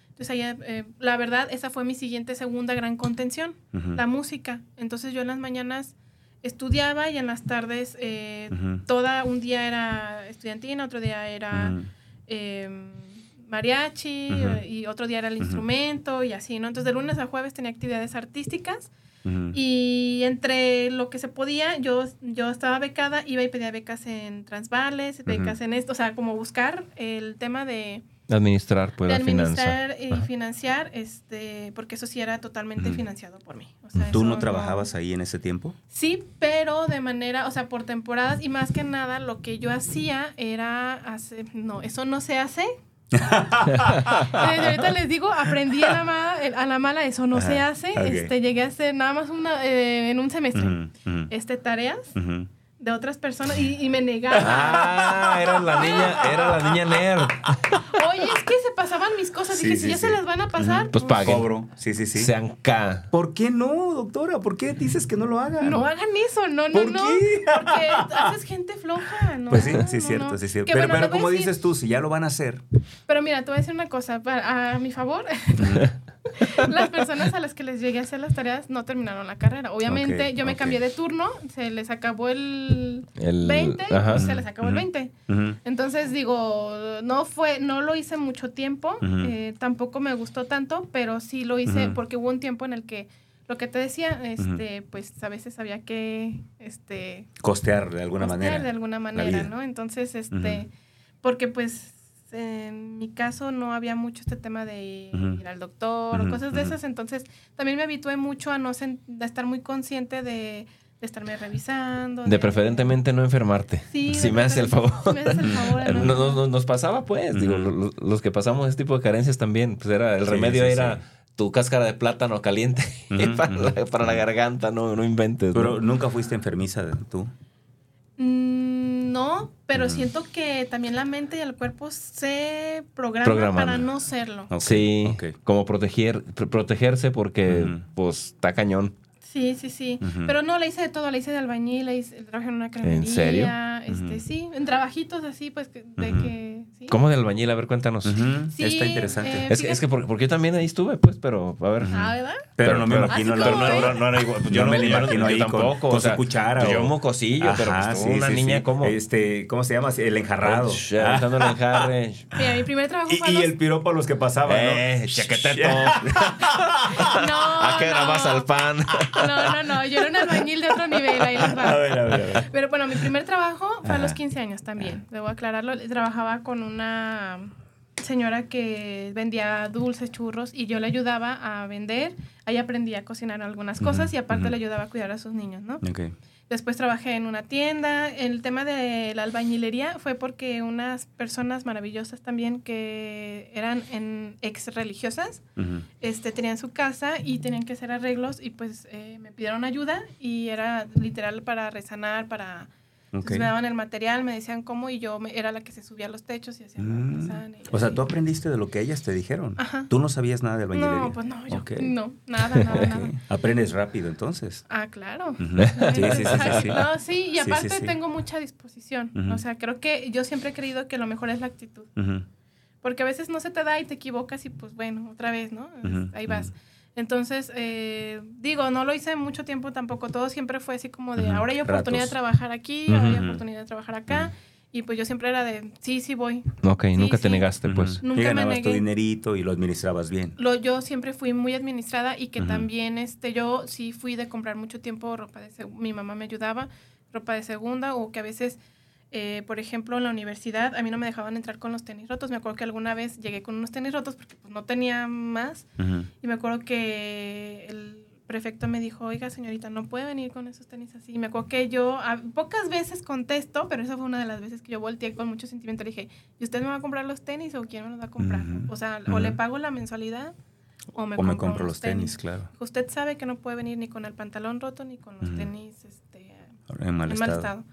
Speaker 4: Entonces ahí, eh, la verdad, esa fue mi siguiente segunda gran contención, la música. Entonces yo en las mañanas estudiaba y en las tardes eh, toda un día era estudiantina, otro día era mariachi y otro día era el instrumento y así, ¿no? Entonces de lunes a jueves tenía actividades artísticas y entre lo que se podía, yo, yo estaba becada, iba y pedía becas en Transvales, becas en esto, o sea, como buscar el tema de
Speaker 2: Administrar, pues,
Speaker 4: de administrar y financiar, este, porque eso sí era totalmente financiado por mí.
Speaker 3: ¿Tú no trabajabas ahí en ese tiempo?
Speaker 4: Sí, pero de manera, o sea, por temporadas y más que nada lo que yo hacía era hacer, no, eso no se hace. Ahorita les digo, aprendí a la mala, a la mala eso no se hace. Este, llegué a hacer nada más una, eh, en un semestre, este, tareas de otras personas y, me negaba.
Speaker 2: Ah, era la niña, era la niña nerd.
Speaker 4: Oye, es que se pasaban mis cosas. Dije, si ya se las van a pasar.
Speaker 2: Pues, pues paguen.
Speaker 3: Cobro. Sí, sí, sí.
Speaker 2: Sean K.
Speaker 3: ¿Por qué no, doctora? ¿Por qué dices que no lo hagan?
Speaker 4: No hagan eso, no, no, no. Porque haces gente floja, ¿no?
Speaker 3: Pues sí, sí, es cierto, sí, es cierto. Pero, pero como dices tú, si ya lo van a hacer.
Speaker 4: Pero mira, te voy a decir una cosa, a mi favor. las personas a las que les llegué a hacer las tareas no terminaron la carrera. Obviamente, yo me cambié de turno, se les acabó el, 20, se les acabó el 20. Entonces, digo, no fue, no lo hice mucho tiempo, eh, tampoco me gustó tanto, pero sí lo hice porque hubo un tiempo en el que lo que te decía, este, pues a veces había que este
Speaker 3: costear de alguna
Speaker 4: costear
Speaker 3: manera.
Speaker 4: de alguna manera, ¿no? Entonces, este, porque pues en mi caso no había mucho este tema de ir al doctor o cosas de esas, entonces también me habitué mucho a no estar muy consciente de, estarme revisando.
Speaker 2: De, preferentemente no enfermarte. Sí, si me haces el favor. Si me haces el favor nos, pasaba pues, digo, los, que pasamos ese tipo de carencias también, pues era, el remedio era tu cáscara de plátano caliente para, la, garganta, no, no inventes.
Speaker 3: Pero nunca fuiste enfermiza tú.
Speaker 4: Mm, no, pero siento que también la mente y el cuerpo se programan para no serlo.
Speaker 2: Sí, como proteger, protegerse porque pues está cañón.
Speaker 4: Sí, sí, sí. Pero no, la hice de todo, la hice de albañil, la hice, trabajé en una cremería. ¿En serio? Este, Sí, en trabajitos así, pues, de que... ¿sí?
Speaker 2: ¿Cómo de albañil? A ver, cuéntanos.
Speaker 3: sí, Está interesante. Eh,
Speaker 2: es, es, que porque, yo también ahí estuve, pues, pero a ver.
Speaker 4: Ah, ¿verdad?
Speaker 3: Pero, no me imagino.
Speaker 2: Pero no, no, no, igual. Yo no, me lo imagino ahí tampoco. Con,
Speaker 3: con su cuchara.
Speaker 2: Yo mocosillo, pero pues, una niña como...
Speaker 3: Este, ¿cómo se llama? El enjarrado.
Speaker 2: El enjarre.
Speaker 4: Mira, mi primer trabajo
Speaker 3: fue... Y, el piropo a los que pasaban,
Speaker 2: Eh, chaqueteto. No, ¿A qué grabas al pan?
Speaker 4: No, no, no. Yo era un albañil de otro nivel. Ahí va. A ver, a ver, a ver. Pero bueno, mi primer trabajo fue a los 15 años también. Debo aclararlo. Trabajaba con una señora que vendía dulces, churros y yo le ayudaba a vender. Ahí aprendí a cocinar algunas cosas y aparte le ayudaba a cuidar a sus niños, ¿no? Okay. Después trabajé en una tienda. El tema de la albañilería fue porque unas personas maravillosas también que eran en ex religiosas, este, tenían su casa y tenían que hacer arreglos y pues eh, me pidieron ayuda y era literal para resanar, para me daban el material, me decían cómo y yo era la que se subía a los techos y hacía mm.
Speaker 3: O sea, tú aprendiste de lo que ellas te dijeron. Ajá. Tú no sabías nada de albañilería.
Speaker 4: No, pues no, yo no, nada, nada, nada.
Speaker 3: Aprendes rápido entonces.
Speaker 4: Ah, claro.
Speaker 3: sí, sí, sí, sí,
Speaker 4: No, sí, y aparte tengo mucha disposición. O sea, creo que yo siempre he creído que lo mejor es la actitud. Porque a veces no se te da y te equivocas y pues bueno, otra vez, ¿no? Ahí vas. Entonces, eh, digo, no lo hice mucho tiempo tampoco. Todo siempre fue así como de, ahora hay oportunidad de trabajar aquí, ahora hay oportunidad de trabajar acá. Y pues yo siempre era de, sí, sí voy.
Speaker 2: Ok, nunca te negaste, pues.
Speaker 3: Nunca y ganabas tu dinerito y lo administrabas bien.
Speaker 4: Lo, yo siempre fui muy administrada y que también este, yo sí fui de comprar mucho tiempo ropa de... Mi mamá me ayudaba, ropa de segunda o que a veces eh, por ejemplo, en la universidad a mí no me dejaban entrar con los tenis rotos. Me acuerdo que alguna vez llegué con unos tenis rotos porque pues, no tenía más. Y me acuerdo que el prefecto me dijo, oiga señorita, no puede venir con esos tenis así. Y me acuerdo que yo pocas veces contesto, pero esa fue una de las veces que yo volteé con mucho sentimiento. Le dije, ¿y usted me va a comprar los tenis o quién me los va a comprar? O sea, o le pago la mensualidad o me, compro, los tenis. claro. Usted sabe que no puede venir ni con el pantalón roto ni con los tenis este,
Speaker 3: en mal estado.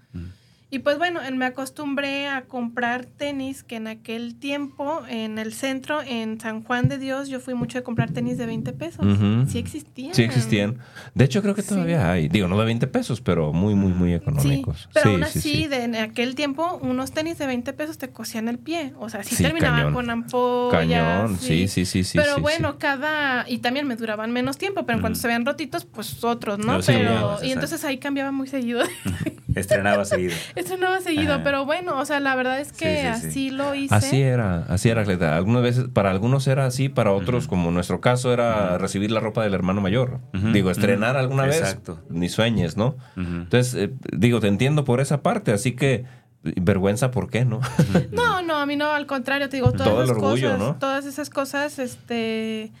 Speaker 4: Y pues bueno, me acostumbré a comprar tenis que en aquel tiempo en el centro, en San Juan de Dios, yo fui mucho de comprar tenis de 20 pesos. Sí existían.
Speaker 2: Sí existían. De hecho, creo que todavía hay. Digo, no de 20 pesos, pero muy, muy, muy económicos.
Speaker 4: Sí, pero aún así, de, en aquel tiempo, unos tenis de 20 pesos te cosían el pie. O sea, sí, terminaban con ampollas. Cañón,
Speaker 2: sí, sí, sí. sí
Speaker 4: pero bueno, cada... Y también me duraban menos tiempo, pero en cuanto se vean rotitos, pues otros, ¿no? pero... Y entonces ahí cambiaba muy seguido.
Speaker 3: Estrenaba seguido.
Speaker 4: Estrenaba seguido, pero bueno, o sea, la verdad es que así lo hice.
Speaker 2: Así era, así era, Algunas veces, para algunos era así, para otros, como nuestro caso, era recibir la ropa del hermano mayor. Digo, estrenar alguna vez, ni sueñes, ¿no? Entonces, eh, digo, te entiendo por esa parte, así que vergüenza, ¿por qué, no?
Speaker 4: no, no, a mí no, al contrario, te digo, todas Todo esas orgullo, cosas, todas esas cosas, este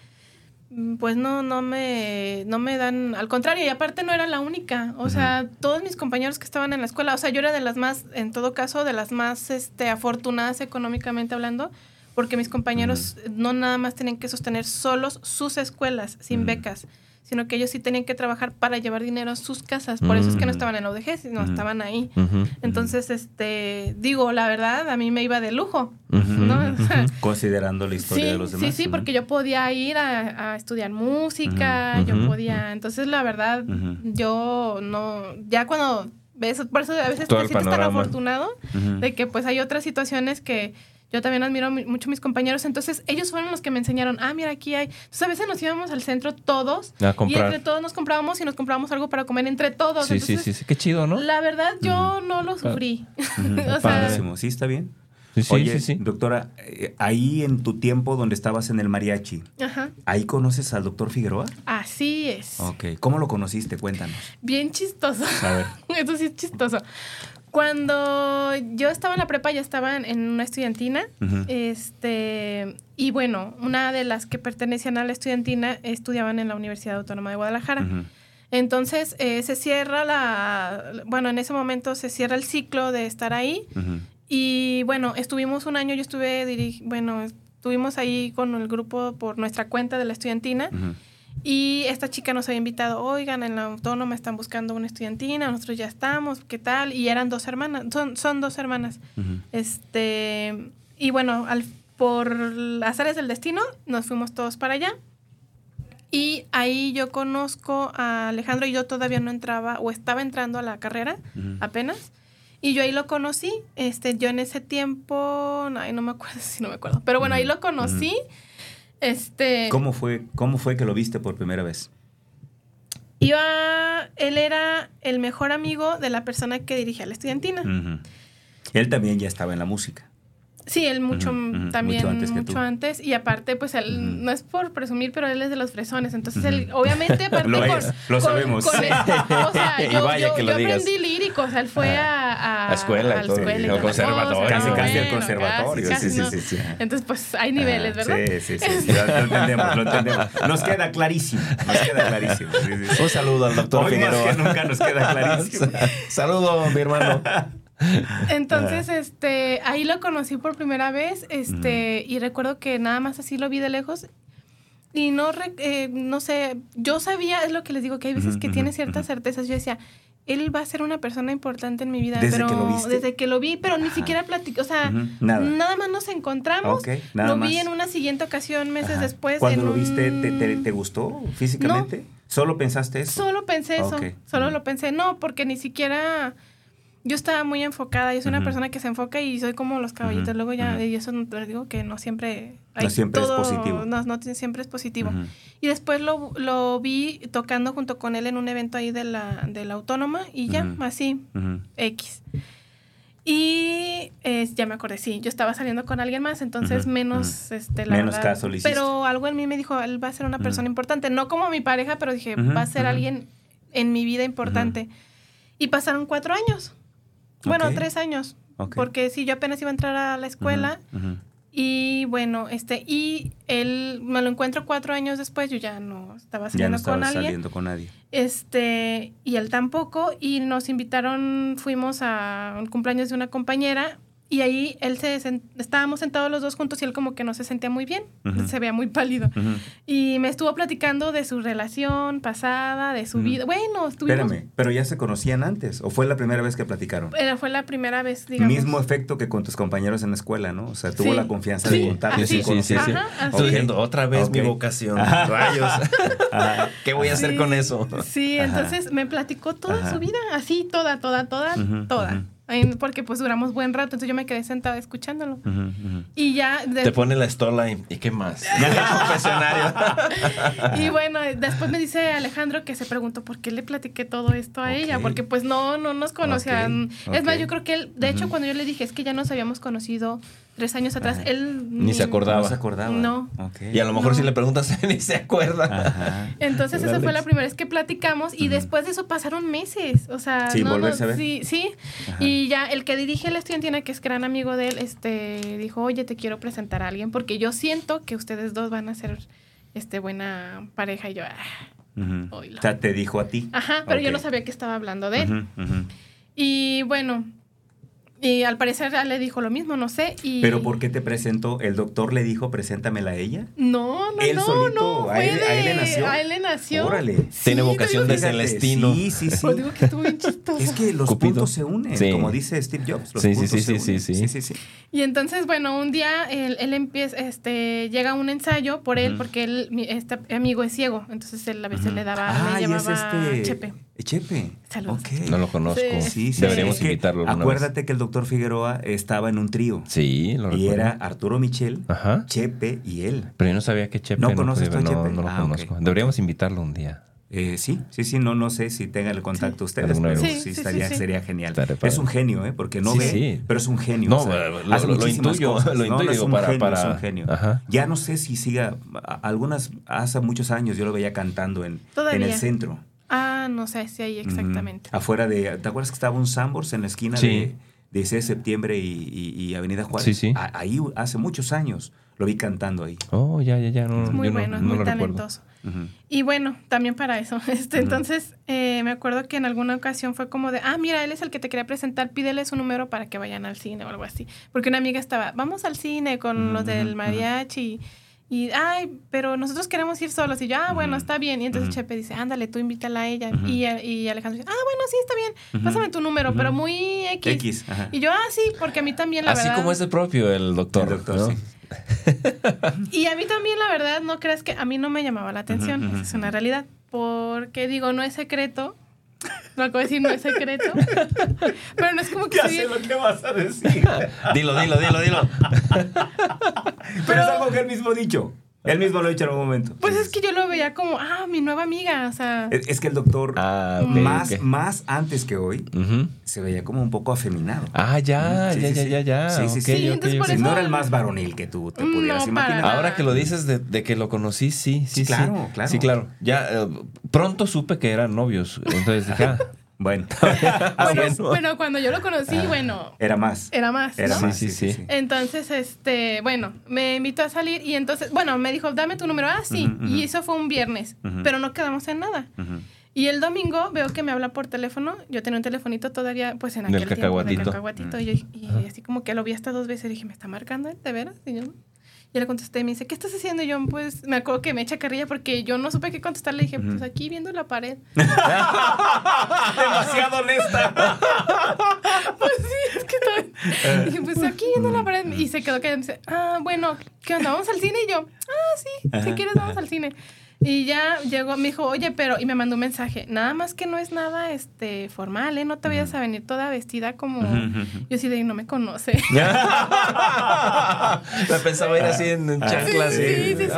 Speaker 4: pues no, no me, no me dan, al contrario, y aparte no era la única, o sea, todos mis compañeros que estaban en la escuela, o sea, yo era de las más, en todo caso, de las más este, afortunadas económicamente hablando, porque mis compañeros no nada más tenían que sostener solos sus escuelas, sin becas, sino que ellos sí tenían que trabajar para llevar dinero a sus casas. Por eso es que no estaban en la UDG, sino estaban ahí. Entonces, este, digo, la verdad, a mí me iba de lujo.
Speaker 3: Considerando la historia de los demás.
Speaker 4: Sí, sí, porque yo podía ir a, estudiar música, yo podía. Entonces, la verdad, yo no. Ya cuando ves, por eso a veces te sientes tan afortunado de que pues hay otras situaciones que yo también admiro mucho a mis compañeros. Entonces, ellos fueron los que me enseñaron, ah, mira, aquí hay. Entonces, a veces nos íbamos al centro todos. Y entre todos nos comprábamos y nos comprábamos algo para comer entre todos.
Speaker 2: Sí, sí, sí, sí, Qué chido, ¿no?
Speaker 4: La verdad, yo no lo sufrí.
Speaker 3: o sea, sí, está bien. Sí, Oye, sí, doctora, eh, ahí en tu tiempo donde estabas en el mariachi, ¿ahí conoces al doctor Figueroa?
Speaker 4: Así es.
Speaker 3: Ok, ¿cómo lo conociste? Cuéntanos.
Speaker 4: Bien chistoso. A ver. Eso sí es chistoso. Cuando yo estaba en la prepa, ya estaba en una estudiantina. este, y bueno, una de las que pertenecían a la estudiantina estudiaban en la Universidad Autónoma de Guadalajara. Entonces eh, se cierra la. Bueno, en ese momento se cierra el ciclo de estar ahí. Y bueno, estuvimos un año, yo estuve. Bueno, estuvimos ahí con el grupo por nuestra cuenta de la estudiantina. Y esta chica nos había invitado, oigan, en la autónoma están buscando una estudiantina, nosotros ya estamos, ¿qué tal? Y eran dos hermanas, son, son dos hermanas. Este, y bueno, al, por las áreas del destino, nos fuimos todos para allá. Y ahí yo conozco a Alejandro y yo todavía no entraba o estaba entrando a la carrera apenas. Y yo ahí lo conocí. Este, yo en ese tiempo, ay, no me acuerdo si no me acuerdo. Pero bueno, ahí lo conocí. Este.
Speaker 3: ¿Cómo fue, ¿Cómo fue que lo viste por primera vez?
Speaker 4: Iba. Él era el mejor amigo de la persona que dirigía la estudiantina.
Speaker 3: Él también ya estaba en la música.
Speaker 4: Sí, él mucho también, mucho antes, Y aparte, pues él, no es por presumir, pero él es de los fresones. Entonces, él, obviamente, aparte
Speaker 3: lo, lo sabemos.
Speaker 4: o sea, yo, aprendí lírico, o sea, él fue a, a,
Speaker 2: a escuela, a la escuela. Al conservatorio.
Speaker 3: Casi, casi al conservatorio. sí, sí, sí, sí,
Speaker 4: Entonces, pues hay niveles, ¿verdad?
Speaker 3: Sí, sí, sí. lo, entendemos, lo entendemos. Nos queda clarísimo. Nos queda clarísimo.
Speaker 2: Un saludo al doctor
Speaker 3: Hoy más que nunca nos queda clarísimo.
Speaker 2: Saludo, mi hermano.
Speaker 4: Entonces, este, ahí lo conocí por primera vez, este, y recuerdo que nada más así lo vi de lejos. Y no, eh, no sé, yo sabía, es lo que les digo, que hay veces que tiene ciertas certezas. Yo decía, él va a ser una persona importante en mi vida.
Speaker 3: ¿Desde
Speaker 4: pero,
Speaker 3: que lo viste?
Speaker 4: Desde que lo vi, pero ni siquiera platicó, o sea, nada. más nos encontramos. lo vi en una siguiente ocasión, meses después.
Speaker 3: Cuando lo viste, te, gustó físicamente? ¿Solo pensaste eso?
Speaker 4: Solo pensé eso, solo lo pensé. No, porque ni siquiera yo estaba muy enfocada. Yo soy una persona que se enfoca y soy como los caballitos. Luego ya, y eso te digo que no siempre.
Speaker 3: no siempre es positivo.
Speaker 4: No, no siempre es positivo. Y después lo, lo, vi tocando junto con él en un evento ahí de la, de la Autónoma y ya, así, X. Y ya me acordé, sí, yo estaba saliendo con alguien más, entonces menos, este, la
Speaker 3: menos caso le
Speaker 4: Pero algo en mí me dijo, él va a ser una persona importante. No como mi pareja, pero dije, va a ser alguien en mi vida importante. Y pasaron cuatro años. Bueno, tres años. Porque sí, yo apenas iba a entrar a la escuela. Y bueno, este, y él me lo encuentro cuatro años después, yo ya no estaba saliendo
Speaker 3: ya no
Speaker 4: con
Speaker 3: saliendo con nadie.
Speaker 4: Este, y él tampoco, y nos invitaron, fuimos a un cumpleaños de una compañera, y ahí él se estábamos sentados los dos juntos y él como que no se sentía muy bien, se veía muy pálido. Y me estuvo platicando de su relación pasada, de su vida. Bueno, estuvimos...
Speaker 3: Espérame, ¿pero ya se conocían antes o fue la primera vez que platicaron?
Speaker 4: Era, fue la primera vez, digamos.
Speaker 3: Mismo efecto que con tus compañeros en la escuela, ¿no? O sea, tuvo la confianza de contar.
Speaker 2: Sí, sí, sí. sí, Estoy diciendo, otra vez mi vocación. Rayos. ¿Qué voy a hacer con eso?
Speaker 4: Sí, entonces me platicó toda su vida, así, toda, toda, toda, toda porque pues duramos buen rato, entonces yo me quedé sentada escuchándolo. Y ya...
Speaker 2: Te pone la estola y, qué más?
Speaker 4: confesionario. y bueno, después me dice Alejandro que se preguntó por qué le platiqué todo esto a ella, porque pues no, no nos conocían. Es más, yo creo que él, de hecho, cuando yo le dije, es que ya nos habíamos conocido tres años atrás, él...
Speaker 2: Ni, se acordaba.
Speaker 3: No se acordaba.
Speaker 4: No.
Speaker 2: Y a lo mejor si le preguntas, ni se acuerda.
Speaker 4: Entonces esa fue la primera vez que platicamos y después de eso pasaron meses. O sea,
Speaker 3: sí, no, a ver.
Speaker 4: sí, sí. Y ya el que dirige el estudiantina, que es gran amigo de él, este, dijo, oye, te quiero presentar a alguien porque yo siento que ustedes dos van a ser este, buena pareja. Y yo,
Speaker 3: ah, O sea, te dijo a ti.
Speaker 4: Ajá, pero yo no sabía que estaba hablando de él. Y bueno, y al parecer le dijo lo mismo, no sé. Y...
Speaker 3: ¿Pero por qué te presentó? ¿El doctor le dijo, preséntamela a ella?
Speaker 4: No, no, no, no.
Speaker 3: A él, le nació.
Speaker 4: A él le nació.
Speaker 3: Órale.
Speaker 2: Tiene vocación de Celestino.
Speaker 3: Sí, sí, sí.
Speaker 4: digo que estuvo bien chistoso.
Speaker 3: Es que los puntos se unen, como dice Steve Jobs. Los
Speaker 2: sí,
Speaker 3: puntos
Speaker 2: sí,
Speaker 3: se
Speaker 2: sí,
Speaker 3: unen.
Speaker 2: sí,
Speaker 3: sí, sí,
Speaker 4: Y entonces, bueno, un día él, él empieza, este, llega un ensayo por él, porque él, este amigo es ciego. Entonces él a veces le daba,
Speaker 3: ah,
Speaker 4: le llamaba
Speaker 3: este...
Speaker 4: Chepe.
Speaker 3: Chepe.
Speaker 4: Saludos.
Speaker 2: No lo conozco.
Speaker 3: Sí, sí,
Speaker 2: Deberíamos invitarlo.
Speaker 3: acuérdate que el doctor Figueroa estaba en un trío.
Speaker 2: Sí, lo
Speaker 3: Y era Arturo Michel, Chepe y él.
Speaker 2: Pero yo no sabía que Chepe
Speaker 3: no, conoces a Chepe.
Speaker 2: No, lo ah, conozco. Deberíamos invitarlo un día.
Speaker 3: Eh, sí, sí, sí, no, no sé si tenga el contacto ustedes, pero sí, estaría, sería genial. Es un genio, ¿eh? Porque no ve, pero es un genio.
Speaker 2: No, lo, hace lo, intuyo,
Speaker 3: cosas,
Speaker 2: lo intuyo
Speaker 3: es un
Speaker 2: para,
Speaker 3: genio,
Speaker 2: para...
Speaker 3: Es un genio. Ya no sé si siga, algunas, hace muchos años yo lo veía cantando en, en el centro.
Speaker 4: Ah, no sé si ahí exactamente.
Speaker 3: Afuera de, ¿te acuerdas que estaba un Sambors en la esquina de, de 6 de septiembre y, Avenida Juárez?
Speaker 2: Sí, sí.
Speaker 3: ahí hace muchos años lo vi cantando ahí.
Speaker 2: Oh, ya, ya, ya.
Speaker 4: es muy bueno, es muy talentoso. Y bueno, también para eso. Este, Entonces, eh, me acuerdo que en alguna ocasión fue como de, ah, mira, él es el que te quería presentar, pídele su número para que vayan al cine o algo así. Porque una amiga estaba, vamos al cine con los del mariachi. Y, ay, pero nosotros queremos ir solos. Y yo, ah, bueno, está bien. Y entonces Chepe dice, ándale, tú invítala a ella. y, y, Alejandro dice, ah, bueno, sí, está bien. Pásame tu número, pero muy X.
Speaker 3: X
Speaker 4: y yo, ah, sí, porque a mí también la
Speaker 2: Así
Speaker 4: verdad.
Speaker 2: Así como es el propio, el doctor. El doctor, sí.
Speaker 4: y a mí también, la verdad, no creas que a mí no me llamaba la atención. es una realidad. Porque digo, no es secreto lo acabo de decir, no es secreto. Pero no es como que.
Speaker 3: Ya sé lo que vas a decir.
Speaker 2: dilo, dilo, dilo, dilo.
Speaker 3: Pero, es algo que él mismo ha dicho. Él mismo lo ha dicho en algún momento.
Speaker 4: Pues es que yo lo veía como, ah, mi nueva amiga, o sea...
Speaker 3: Es, que el doctor, ah, más, más antes que hoy, se veía como un poco afeminado.
Speaker 2: Ah, ya, ya, ya, ya, ya.
Speaker 3: Sí, sí, sí. No era el más varonil que tú te pudieras imaginar.
Speaker 2: Ahora que lo dices de, que lo conocí, sí, sí, sí.
Speaker 3: Claro, claro.
Speaker 2: Sí, claro. Ya, eh, pronto supe que eran novios. Entonces dije, ah,
Speaker 3: bueno.
Speaker 4: bueno, cuando yo lo conocí, ah, bueno.
Speaker 3: Era más.
Speaker 4: Era más.
Speaker 3: Era más, sí, sí, sí,
Speaker 4: Entonces, este, bueno, me invitó a salir y entonces, bueno, me dijo, dame tu número. Ah, sí. Y eso fue un viernes, pero no quedamos en nada. Y el domingo veo que me habla por teléfono. Yo tenía un telefonito todavía, pues en aquel tiempo, en el cacahuatito. Y, así como que lo vi hasta dos veces y dije, ¿me está marcando él? ¿De veras? Y yo, y le contesté y me dice, ¿qué estás haciendo? Y yo, pues, me acuerdo que me echa carrilla porque yo no supe qué contestar. Le dije, pues aquí viendo la pared.
Speaker 3: Demasiado honesta.
Speaker 4: pues sí, es que dije, pues aquí viendo la pared. Y se quedó que me dice, ah, bueno, ¿qué onda? ¿Vamos al cine? Y yo, ah, sí, si quieres vamos al cine. Y ya llegó, me dijo, oye, pero, y me mandó un mensaje, nada más que no es nada este formal, ¿eh? No te vayas a venir toda vestida como. Yo sí de no me conoce.
Speaker 2: me pensaba ir así en chanclas.
Speaker 4: Sí, sí, sí. sí.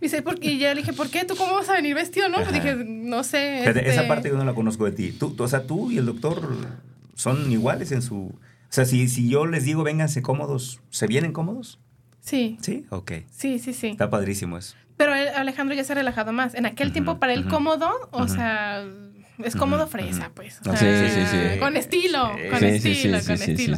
Speaker 4: Dice, y ya le dije, ¿por qué? ¿Tú cómo vas a venir vestido? No, pues dije, no sé.
Speaker 3: Esa este parte yo no la conozco de ti. Tú, o sea, tú y el doctor son iguales en su. O sea, si, si yo les digo, vénganse cómodos, ¿se vienen cómodos?
Speaker 4: Sí.
Speaker 3: ¿Sí? Ok.
Speaker 4: Sí, sí, sí.
Speaker 3: Está padrísimo eso.
Speaker 4: Pero Alejandro ya se ha relajado más. En aquel tiempo, para él cómodo, o sea, es cómodo fresa, pues.
Speaker 2: sí, sí, sí.
Speaker 4: Con estilo, con estilo, con estilo.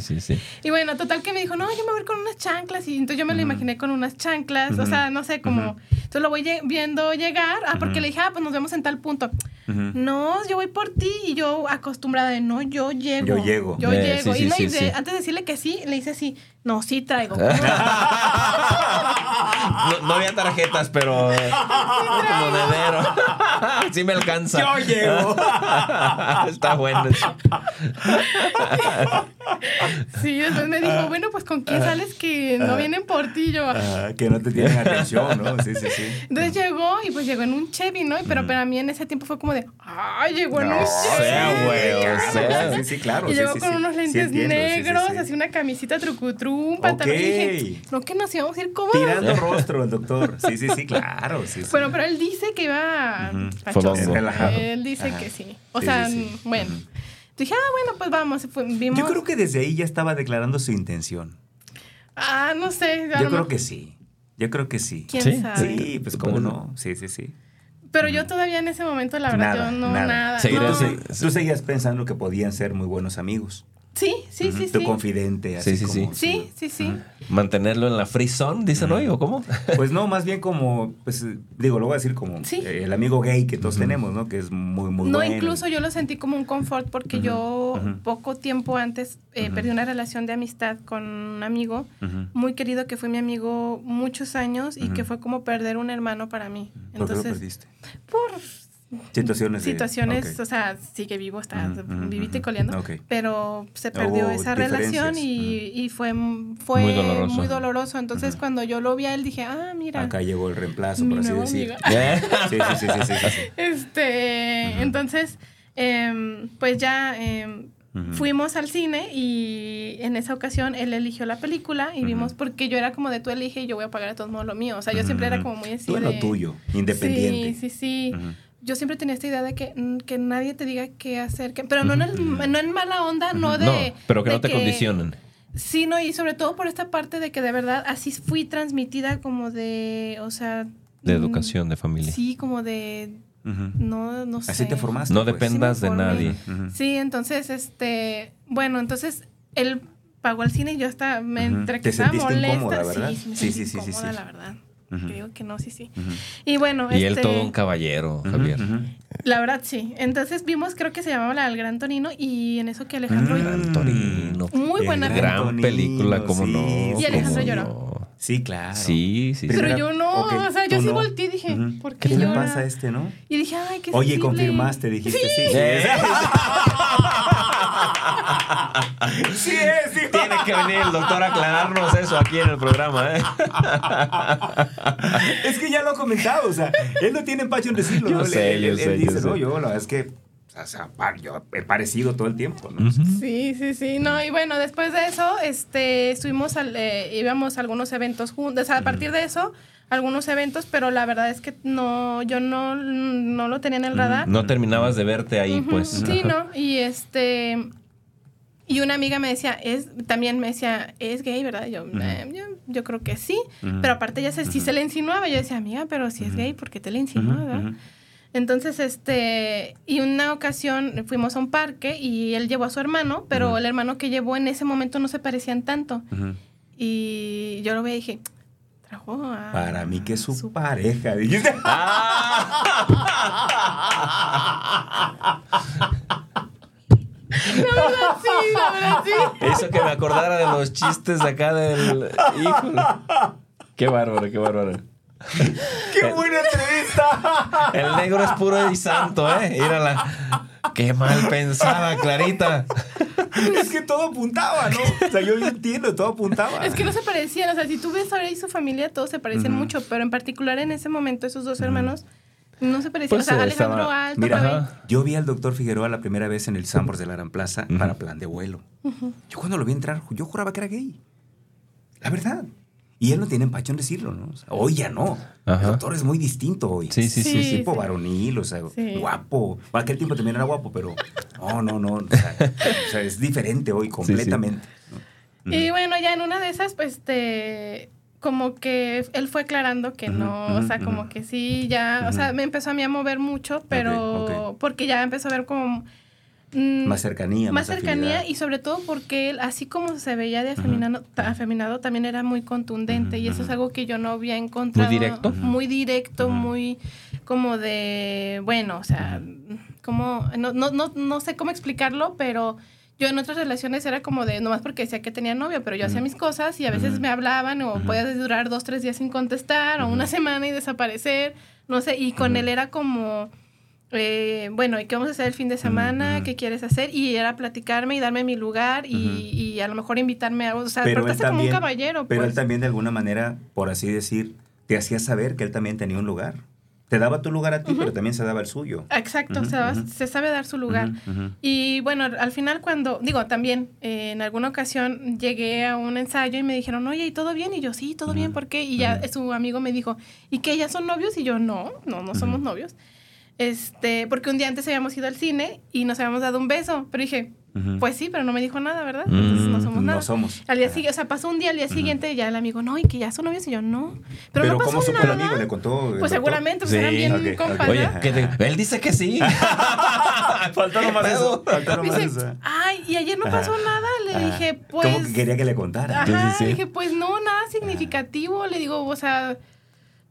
Speaker 4: Y bueno, total que me dijo, no, yo me voy a ir con unas chanclas. Y entonces yo me lo imaginé con unas chanclas, o sea, no sé, como... Entonces lo voy viendo llegar, ah, porque le dije, ah, pues nos vemos en tal punto. No, yo voy por ti. Y yo acostumbrada de, no, yo llego.
Speaker 3: Yo llego.
Speaker 4: Yo llego. y no, antes de decirle que sí, le hice así, no, sí traigo. no,
Speaker 2: había tarjetas, pero monedero. sí me alcanza.
Speaker 3: Yo llego.
Speaker 2: Está bueno.
Speaker 4: sí, después me dijo, bueno, pues con quién sales que no vienen por ti. Yo,
Speaker 3: que no te tienen atención, ¿no? Sí, sí, sí.
Speaker 4: Entonces llegó y pues llegó en un Chevy, ¿no? Pero para mí en ese tiempo fue como de, ay, llegó en un Chevy.
Speaker 2: Sea, güey, o sea.
Speaker 3: Sí, sí, claro.
Speaker 4: Y llegó con unos lentes negros, así una camisita trucutru un pantalón. Y dije, no que nos íbamos a ir cómodos.
Speaker 3: Tirando rostro el doctor. Sí, sí, sí, claro.
Speaker 4: Bueno, pero él dice que iba
Speaker 3: relajado.
Speaker 4: Él dice que sí. O sea, bueno. Dije, ah, bueno, pues vamos. Vimos.
Speaker 3: Yo creo que desde ahí ya estaba declarando su intención.
Speaker 4: Ah, no sé.
Speaker 3: Yo creo que sí. Yo creo que sí.
Speaker 4: ¿Quién sabe?
Speaker 3: Sí, pues cómo no. Sí, sí, sí.
Speaker 4: Pero yo todavía en ese momento, la verdad, yo no, nada.
Speaker 3: Tú seguías pensando que podían ser muy buenos amigos.
Speaker 4: Sí, sí, sí, sí.
Speaker 3: Tu confidente, así
Speaker 4: sí,
Speaker 3: sí,
Speaker 4: como, sí. Sí, sí, sí.
Speaker 2: Mantenerlo en la free zone, dicen hoy, ¿o cómo?
Speaker 3: Pues no, más bien como, pues digo, lo voy a decir como eh, el amigo gay que todos tenemos, ¿no? Que es muy, muy
Speaker 4: no,
Speaker 3: bueno.
Speaker 4: No, incluso yo lo sentí como un confort porque yo poco tiempo antes eh, perdí una relación de amistad con un amigo muy querido que fue mi amigo muchos años y que fue como perder un hermano para mí.
Speaker 3: Entonces, ¿Por qué lo perdiste?
Speaker 4: Por
Speaker 3: Situaciones.
Speaker 4: Situaciones, o sea, sigue vivo, está vivito y coleando, pero se perdió esa relación y, fue, fue muy doloroso. Entonces, cuando yo lo vi a él, dije, ah, mira.
Speaker 3: Acá llegó el reemplazo, por así decir. sí, sí, sí, sí,
Speaker 4: Este, entonces, em, pues ya em, fuimos al cine y en esa ocasión él eligió la película y vimos, porque yo era como de tú elige y yo voy a pagar a todos modos lo mío. O sea, yo siempre era como muy así.
Speaker 3: Tú lo tuyo, independiente.
Speaker 4: Sí, sí, sí yo siempre tenía esta idea de que, mm, que nadie te diga qué hacer, pero no, en, no en mala onda, no de...
Speaker 2: No, pero que no te condicionen.
Speaker 4: Sí, no, y sobre todo por esta parte de que de verdad así fui transmitida como de, o sea...
Speaker 2: De mm, educación, de familia.
Speaker 4: Sí, como de... No, no sé.
Speaker 3: Así te formaste.
Speaker 2: No pues. dependas de nadie.
Speaker 4: Sí, entonces, este, bueno, entonces él pagó el cine y yo hasta me entre que estaba molesta.
Speaker 3: ¿verdad?
Speaker 4: Sí, sí, sí, sí, sí, la verdad. Creo que no, sí, sí. Y bueno.
Speaker 2: Y él este todo un caballero, Javier.
Speaker 4: La verdad, sí. Entonces vimos, creo que se llamaba La del Gran Torino y en eso que Alejandro.
Speaker 2: Gran Torino.
Speaker 4: Muy buena
Speaker 2: Gran película, ¿cómo no?
Speaker 4: Y Alejandro lloró.
Speaker 3: Sí, claro.
Speaker 2: Sí, sí.
Speaker 4: Pero yo no, o sea, yo sí volteé y dije, ¿por qué,
Speaker 3: ¿Qué le pasa a este, no?
Speaker 4: Y dije, ay, qué
Speaker 3: Oye, confirmaste, dijiste sí. sí.
Speaker 2: sí es, Tiene que venir el doctor a aclararnos eso aquí en el programa, ¿eh?
Speaker 3: es que ya lo ha comentado, o sea, él no tiene empacho en decirlo.
Speaker 2: Yo
Speaker 3: ¿no?
Speaker 2: sé, yo sé,
Speaker 3: dice,
Speaker 2: yo
Speaker 3: no, yo la verdad es que o sea, yo he parecido todo el tiempo, ¿no?
Speaker 4: Sí, sí, sí. No, y bueno, después de eso, este, estuvimos, al, eh, íbamos a algunos eventos juntos. O sea, a partir de eso, algunos eventos, pero la verdad es que no, yo no, no lo tenía en el radar.
Speaker 2: No terminabas de verte ahí, pues.
Speaker 4: Sí, ¿no? Y este, y una amiga me decía, es, también me decía, es gay, ¿verdad? Yo, eh, yo, creo que sí. Pero aparte ya se, si se le insinuaba, yo decía, amiga, pero si es gay, ¿por qué te le insinuaba? Entonces, este, y una ocasión fuimos a un parque y él llevó a su hermano, pero el hermano que llevó en ese momento no se parecían tanto. Y yo lo veía y dije, trajo a...
Speaker 3: Para mí que es su, pareja, dijiste.
Speaker 4: La verdad sí, la verdad sí.
Speaker 2: Eso que me acordara de los chistes acá del. Híjole. Qué bárbaro, qué bárbaro.
Speaker 3: ¡Qué buena entrevista!
Speaker 2: El negro es puro y santo, ¿eh? Mírala. Qué mal pensada, Clarita.
Speaker 3: Es que todo apuntaba, ¿no? O sea, yo entiendo, todo apuntaba.
Speaker 4: Es que no se parecían. O sea, si tú ves ahora y su familia, todos se parecen mucho. Pero en particular en ese momento, esos dos hermanos no se parecía. Pues o sea, Alejandro Alto.
Speaker 3: Mira, yo vi al doctor Figueroa la primera vez en el Sambors de la Gran Plaza para plan de vuelo. Yo cuando lo vi entrar, yo juraba que era gay. La verdad. Y él no tiene empacho en decirlo, ¿no? hoy ya no. El doctor es muy distinto hoy.
Speaker 2: Sí, sí, sí.
Speaker 3: Es tipo varonil, o sea, guapo. Bueno, aquel tiempo también era guapo, pero no, no, no. O sea, es diferente hoy completamente.
Speaker 4: Y bueno, ya en una de esas, pues, este como que él fue aclarando que no, o sea, como que sí, ya, o sea, me empezó a mí a mover mucho, pero porque ya empezó a ver como
Speaker 3: Mm, más cercanía.
Speaker 4: Más, cercanía y sobre todo porque él, así como se veía de afeminado, afeminado también era muy contundente y eso es algo que yo no había encontrado.
Speaker 2: Muy directo.
Speaker 4: Muy directo, muy como de, bueno, o sea, como, no, no, no, no sé cómo explicarlo, pero yo en otras relaciones era como de, nomás porque decía que tenía novio, pero yo hacía mis cosas y a veces me hablaban o podía durar dos, tres días sin contestar o una semana y desaparecer, no sé, y con él era como eh, bueno, ¿y qué vamos a hacer el fin de semana? ¿Qué quieres hacer? Y era platicarme y darme mi lugar y, a lo mejor invitarme a... O sea, pero como un caballero.
Speaker 3: Pero él
Speaker 4: pues.
Speaker 3: también de alguna manera, por así decir, te hacía saber que él también tenía un lugar. Te daba tu lugar a ti, pero también se daba el suyo.
Speaker 4: Exacto, se sabe dar su lugar. Y bueno, al final cuando, digo, también eh, en alguna ocasión llegué a un ensayo y me dijeron, oye, ¿y todo bien? Y yo, sí, todo bien, ¿por qué? Y ya su amigo me dijo, ¿y qué? ¿Ya son novios? Y yo, no, no, no somos novios. Este, porque un día antes habíamos ido al cine y nos habíamos dado un beso, pero dije, pues sí, pero no me dijo nada, ¿verdad? Entonces no somos nada.
Speaker 3: No somos.
Speaker 4: Al día siguiente, o sea, pasó un día al día siguiente y ya el amigo, no, y que ya son novios y yo, no. Pero, no pasó ¿cómo supo el amigo?
Speaker 3: ¿Le contó?
Speaker 4: Pues seguramente, pues eran bien okay, Oye,
Speaker 2: él dice que sí.
Speaker 3: Faltó nomás eso. Faltó nomás
Speaker 4: eso. Ay, y ayer no pasó nada. Le dije, pues.
Speaker 3: ¿Cómo que quería que le contara?
Speaker 4: Ajá, dije, pues no, nada significativo. Le digo, o sea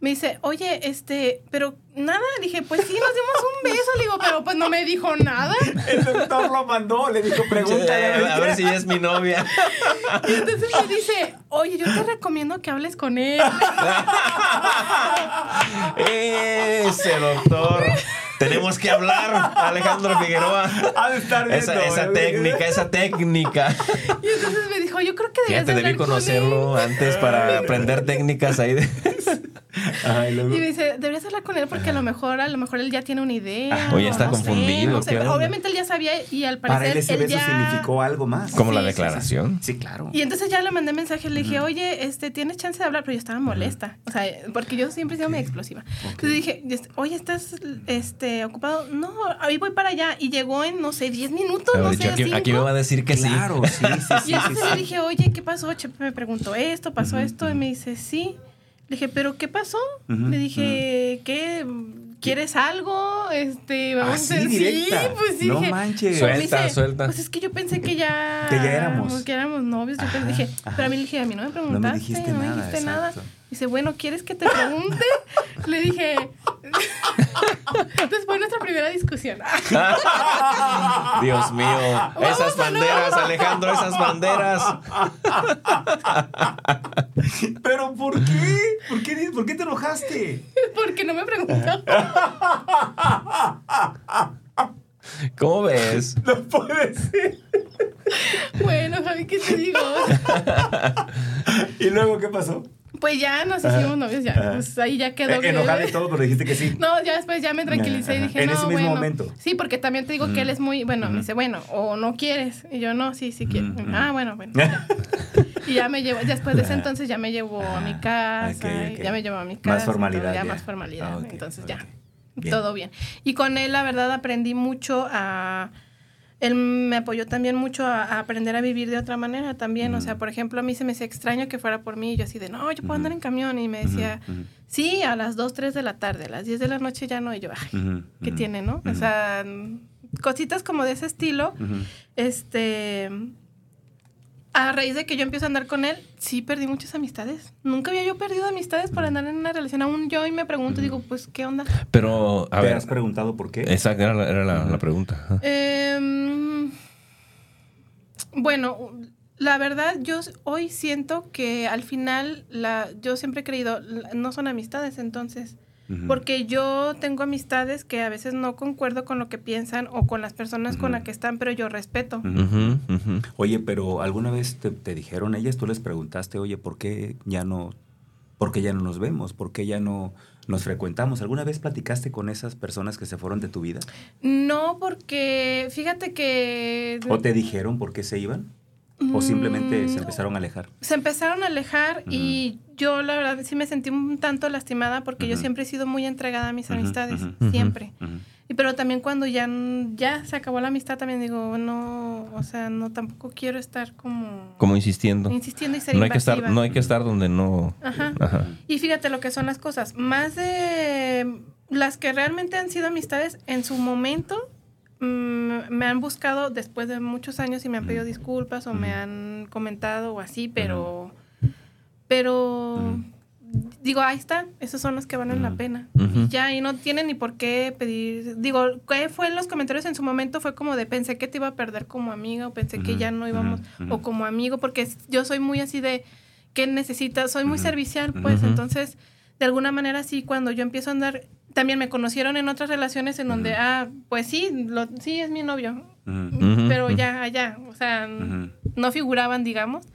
Speaker 4: me dice, oye, este, pero nada, dije, pues sí, nos dimos un beso, le digo, pero pues no me dijo nada.
Speaker 3: El doctor lo mandó, le dijo, pregúntale.
Speaker 2: a ver si es mi novia.
Speaker 4: Y entonces me dice, oye, yo te recomiendo que hables con él.
Speaker 2: Ese doctor. Tenemos que hablar, Alejandro Figueroa. esa, esa técnica, esa técnica.
Speaker 4: Y entonces me dijo, yo creo que
Speaker 2: debes Ya te debí conocerlo antes para aprender técnicas ahí. De...
Speaker 4: y, me dice, deberías hablar con él porque a lo mejor, a lo mejor él ya tiene una idea.
Speaker 2: O ya está confundido.
Speaker 4: obviamente él ya sabía y al parecer.
Speaker 3: Para él ese beso significó algo más.
Speaker 2: Como la declaración.
Speaker 3: Sí, claro.
Speaker 4: Y entonces ya le mandé mensaje, le dije, oye, este, ¿tienes chance de hablar? Pero yo estaba molesta. O sea, porque yo siempre he sido muy explosiva. Entonces dije, oye, ¿estás este, ocupado? No, ahí voy para allá. Y llegó en, no sé, 10 minutos, no sé,
Speaker 2: aquí, aquí, me va a decir que
Speaker 3: claro, sí. sí, sí,
Speaker 4: y entonces le dije, oye, ¿qué pasó? Chepe me preguntó esto, pasó esto. Y me dice, sí. Le dije, ¿pero qué pasó? Le dije, ¿qué? ¿Quieres algo? Este,
Speaker 3: vamos a decir. Sí,
Speaker 4: pues sí.
Speaker 3: No manches.
Speaker 2: Suelta, suelta.
Speaker 4: Pues es que yo pensé que ya.
Speaker 3: Que ya éramos.
Speaker 4: Que éramos novios. Yo dije, pero a mí le dije, a mí no me preguntaste. No me dijiste no nada. dijiste nada. Dice, bueno, ¿quieres que te pregunte? le dije. Después de nuestra primera discusión.
Speaker 2: Dios mío. esas banderas, Alejandro, esas banderas.
Speaker 3: ¿Pero por qué? ¿Por qué, ¿Por qué te enojaste?
Speaker 4: Porque no me preguntó.
Speaker 2: ¿Cómo ves?
Speaker 3: No puede ser.
Speaker 4: Bueno, Javi, ¿qué te digo?
Speaker 3: ¿Y luego qué pasó?
Speaker 4: Pues ya nos hicimos novios, ya. Pues ahí ya quedó.
Speaker 3: Eh, enojada y todo, pero dijiste que sí.
Speaker 4: No, ya después ya me tranquilicé y dije,
Speaker 3: en
Speaker 4: no,
Speaker 3: ese mismo momento.
Speaker 4: Sí, porque también te digo que él es muy, bueno, me dice, bueno, o no quieres. Y yo, no, sí, sí quiero. Ah, bueno, bueno. y ya me llevó, después de ese entonces ya me llevó a mi casa, ya me llevó a mi casa.
Speaker 3: Más formalidad.
Speaker 4: ya, más formalidad. Ah, entonces ya, todo bien. Y con él, la verdad, aprendí mucho a él me apoyó también mucho a, aprender a vivir de otra manera también. O sea, por ejemplo, a mí se me hacía extraño que fuera por mí. Y yo así de, no, yo puedo andar en camión. Y me decía, sí, a las 2, 3 de la tarde, a las 10 de la noche ya no. Y yo, ay, ¿qué tiene, no? O sea, cositas como de ese estilo. Este a raíz de que yo empiezo a andar con él, sí perdí muchas amistades. Nunca había yo perdido amistades por andar en una relación. Aún yo y me pregunto, digo, pues, ¿qué onda?
Speaker 2: Pero, a
Speaker 3: ¿Te
Speaker 2: ver.
Speaker 3: has preguntado por qué?
Speaker 2: Exacto, era, la, pregunta.
Speaker 4: Em, bueno, la verdad, yo hoy siento que al final, la, yo siempre he creído, no son amistades, entonces porque yo tengo amistades que a veces no concuerdo con lo que piensan o con las personas con las que están, pero yo respeto.
Speaker 3: Oye, pero ¿alguna vez te, dijeron ellas, tú les preguntaste, oye, ¿por qué ya no, por qué ya no nos vemos? ¿Por qué ya no nos frecuentamos? ¿Alguna vez platicaste con esas personas que se fueron de tu vida?
Speaker 4: No, porque fíjate que...
Speaker 3: ¿O te dijeron por qué se iban? ¿O simplemente se mm, empezaron a alejar?
Speaker 4: Se empezaron a alejar y yo la verdad sí me sentí un tanto lastimada porque yo siempre he sido muy entregada a mis amistades, siempre. Y pero también cuando ya, ya se acabó la amistad también digo, no, o sea, no tampoco quiero estar como...
Speaker 2: Como insistiendo.
Speaker 4: Insistiendo y ser
Speaker 2: no hay que estar No hay que estar donde no...
Speaker 4: Ajá. Y fíjate lo que son las cosas. Más de las que realmente han sido amistades en su momento mm, me han buscado después de muchos años y me han pedido disculpas o me han comentado o así, pero, pero digo, ahí está, esos son los que valen la pena. Y ya, y no tienen ni por qué pedir, digo, ¿qué fue en los comentarios en su momento? Fue como de pensé que te iba a perder como amiga o pensé que ya no íbamos, o como amigo, porque yo soy muy así de, ¿qué necesitas? Soy muy servicial, pues, entonces, de alguna manera sí, cuando yo empiezo a andar, también me conocieron en otras relaciones en donde, ah, pues sí, lo, sí es mi novio, pero ya, allá, o sea, no figuraban, digamos,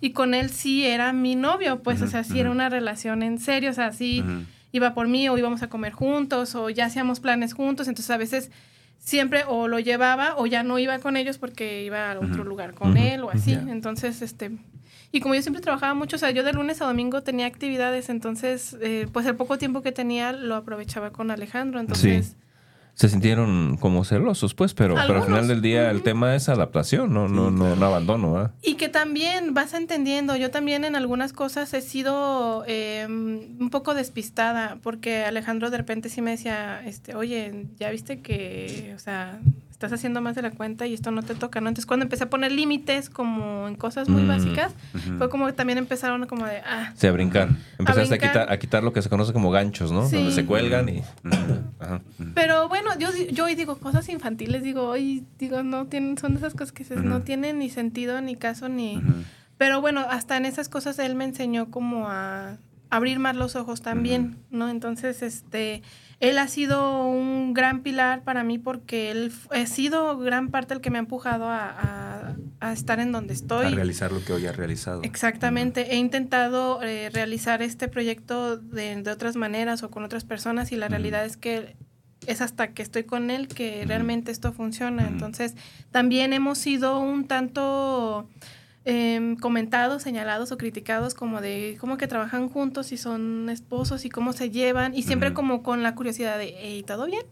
Speaker 4: y con él sí era mi novio, pues, o sea, sí era una relación en serio, o sea, sí iba por mí o íbamos a comer juntos o ya hacíamos planes juntos, entonces a veces siempre o lo llevaba o ya no iba con ellos porque iba a otro lugar con él o así, entonces, este, y como yo siempre trabajaba mucho, o sea, yo de lunes a domingo tenía actividades, entonces, eh, pues el poco tiempo que tenía lo aprovechaba con Alejandro, entonces
Speaker 2: se sintieron como celosos, pues, pero, pero al final del día el tema es adaptación, no, no, no, no, abandono.
Speaker 4: Y que también vas entendiendo, yo también en algunas cosas he sido em, un poco despistada, porque Alejandro de repente sí me decía, este, oye, ya viste que, o sea, estás haciendo más de la cuenta y esto no te toca, ¿no? Entonces cuando empecé a poner límites como en cosas muy básicas, fue como que también empezaron como de, ah.
Speaker 2: Sí, a brincar. Empezaste a, quitar, a quitar lo que se conoce como ganchos, ¿no? Donde se cuelgan y...
Speaker 4: Pero bueno, yo, yo hoy digo cosas infantiles, digo, hoy digo, no tienen, son de esas cosas que no tienen ni sentido, ni caso, ni... Pero bueno, hasta en esas cosas él me enseñó como a abrir más los ojos también, ¿no? Entonces, este él ha sido un gran pilar para mí porque él ha sido gran parte el que me ha empujado a, estar en donde estoy. A
Speaker 3: realizar lo que hoy ha realizado.
Speaker 4: Exactamente. He intentado eh, realizar este proyecto de, otras maneras o con otras personas y la realidad es que es hasta que estoy con él que realmente esto funciona. Entonces, también hemos sido un tanto Em, comentados, señalados o criticados como de cómo que trabajan juntos y son esposos y cómo se llevan y siempre como con la curiosidad de, hey, ¿todo bien?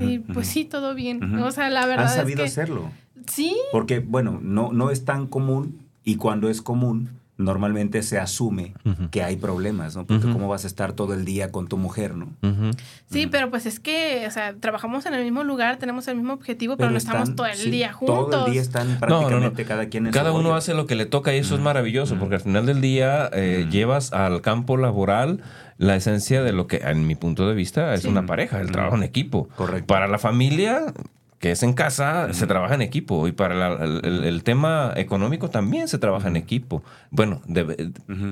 Speaker 4: y pues sí, todo bien. O sea, la verdad
Speaker 3: Han sabido hacerlo.
Speaker 4: Sí.
Speaker 3: Porque, bueno, no, no es tan común y cuando es común, normalmente se asume que hay problemas, ¿no? Porque cómo vas a estar todo el día con tu mujer, ¿no?
Speaker 4: Sí, pero pues es que, o sea, trabajamos en el mismo lugar, tenemos el mismo objetivo, pero, no estamos todo el día juntos.
Speaker 3: Todo el día están prácticamente cada quien en
Speaker 2: Cada uno hace lo que le toca y eso es maravilloso, porque al final del día eh, llevas al campo laboral la esencia de lo que, en mi punto de vista, es una pareja, el trabajo en equipo.
Speaker 3: Correcto.
Speaker 2: Para la familia, que es en casa, se trabaja en equipo. Y para el, tema económico también se trabaja en equipo. Bueno,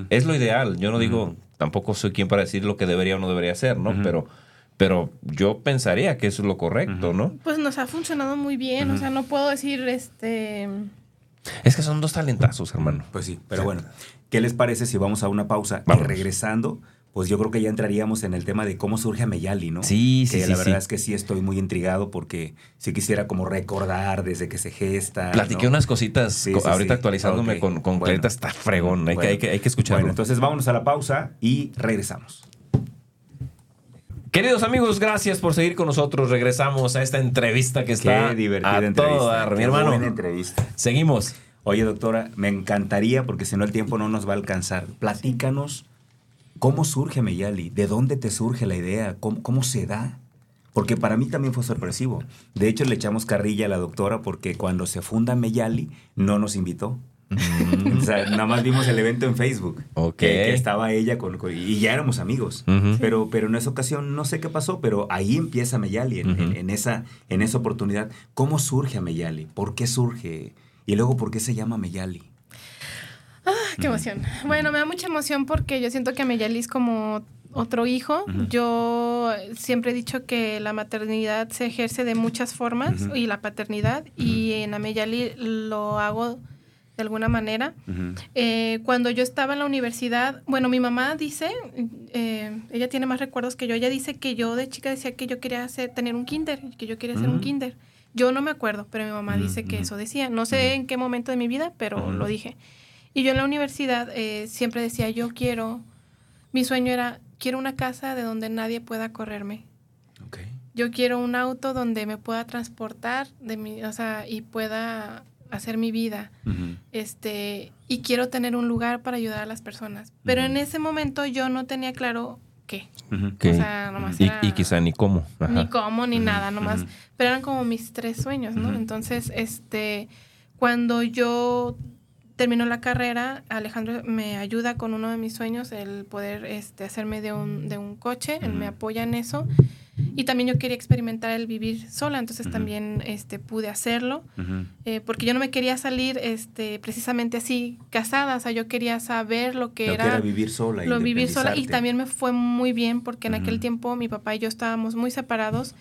Speaker 2: es lo ideal. Yo no digo, tampoco soy quien para decir lo que debería o no debería ser, ¿no? Pero, pero yo pensaría que eso es lo correcto, ¿no?
Speaker 4: Pues nos ha funcionado muy bien. O sea, no puedo decir, este...
Speaker 2: Es que son dos talentazos, hermano.
Speaker 3: Pues sí, pero bueno, ¿qué les parece si vamos a una pausa y regresando? Pues yo creo que ya entraríamos en el tema de cómo surge Meyali, ¿no?
Speaker 2: Sí, sí,
Speaker 3: que La verdad es que sí estoy muy intrigado porque sí quisiera como recordar desde que se gesta.
Speaker 2: Platiqué unas cositas ahorita actualizándome con, con está fregón, hay, que, hay, que, hay que escucharlo. Bueno,
Speaker 3: entonces vámonos a la pausa y regresamos.
Speaker 2: Queridos amigos, gracias por seguir con nosotros. Regresamos a esta entrevista que está
Speaker 3: Qué divertida entrevista.
Speaker 2: mi hermano.
Speaker 3: Buena entrevista.
Speaker 2: Seguimos.
Speaker 3: Oye, doctora, me encantaría, porque si no el tiempo no nos va a alcanzar. Platícanos ¿Cómo surge Meyali? ¿De dónde te surge la idea? ¿Cómo, se da? Porque para mí también fue sorpresivo. De hecho, le echamos carrilla a la doctora porque cuando se funda Meyali no nos invitó. Mm. o sea, nada más vimos el evento en Facebook. Que, estaba ella con, y ya éramos amigos. pero, pero en esa ocasión no sé qué pasó, pero ahí empieza Meyali en, esa, en esa oportunidad. ¿Cómo surge a Meyali? ¿Por qué surge? Y luego, ¿por qué se llama Meyali?
Speaker 4: Ah, qué emoción. Bueno, me da mucha emoción porque yo siento que Meyali es como otro hijo. Yo siempre he dicho que la maternidad se ejerce de muchas formas y la paternidad y en Ameyali lo hago de alguna manera. Eh, cuando yo estaba en la universidad, bueno, mi mamá dice, eh, ella tiene más recuerdos que yo, ella dice que yo de chica decía que yo quería hacer, tener un kinder, que yo quería hacer un kinder. Yo no me acuerdo, pero mi mamá dice que eso decía. No sé en qué momento de mi vida, pero lo dije. Y yo en la universidad eh, siempre decía, yo quiero, mi sueño era, quiero una casa de donde nadie pueda correrme. Yo quiero un auto donde me pueda transportar de mi, o sea, y pueda hacer mi vida. este, y quiero tener un lugar para ayudar a las personas. Pero en ese momento yo no tenía claro qué.
Speaker 2: O sea, nomás y, y, quizá ni cómo.
Speaker 4: Ni cómo, ni nada, nomás. Pero eran como mis tres sueños, ¿no? Entonces, este, cuando yo termino la carrera, Alejandro me ayuda con uno de mis sueños, el poder este, hacerme de un, de un coche, él me apoya en eso. Y también yo quería experimentar el vivir sola, entonces también este, pude hacerlo, eh, porque yo no me quería salir este, precisamente así casada, o sea, yo quería saber lo que, era,
Speaker 3: vivir sola.
Speaker 4: Lo vivir sola. Y también me fue muy bien porque en aquel tiempo mi papá y yo estábamos muy separados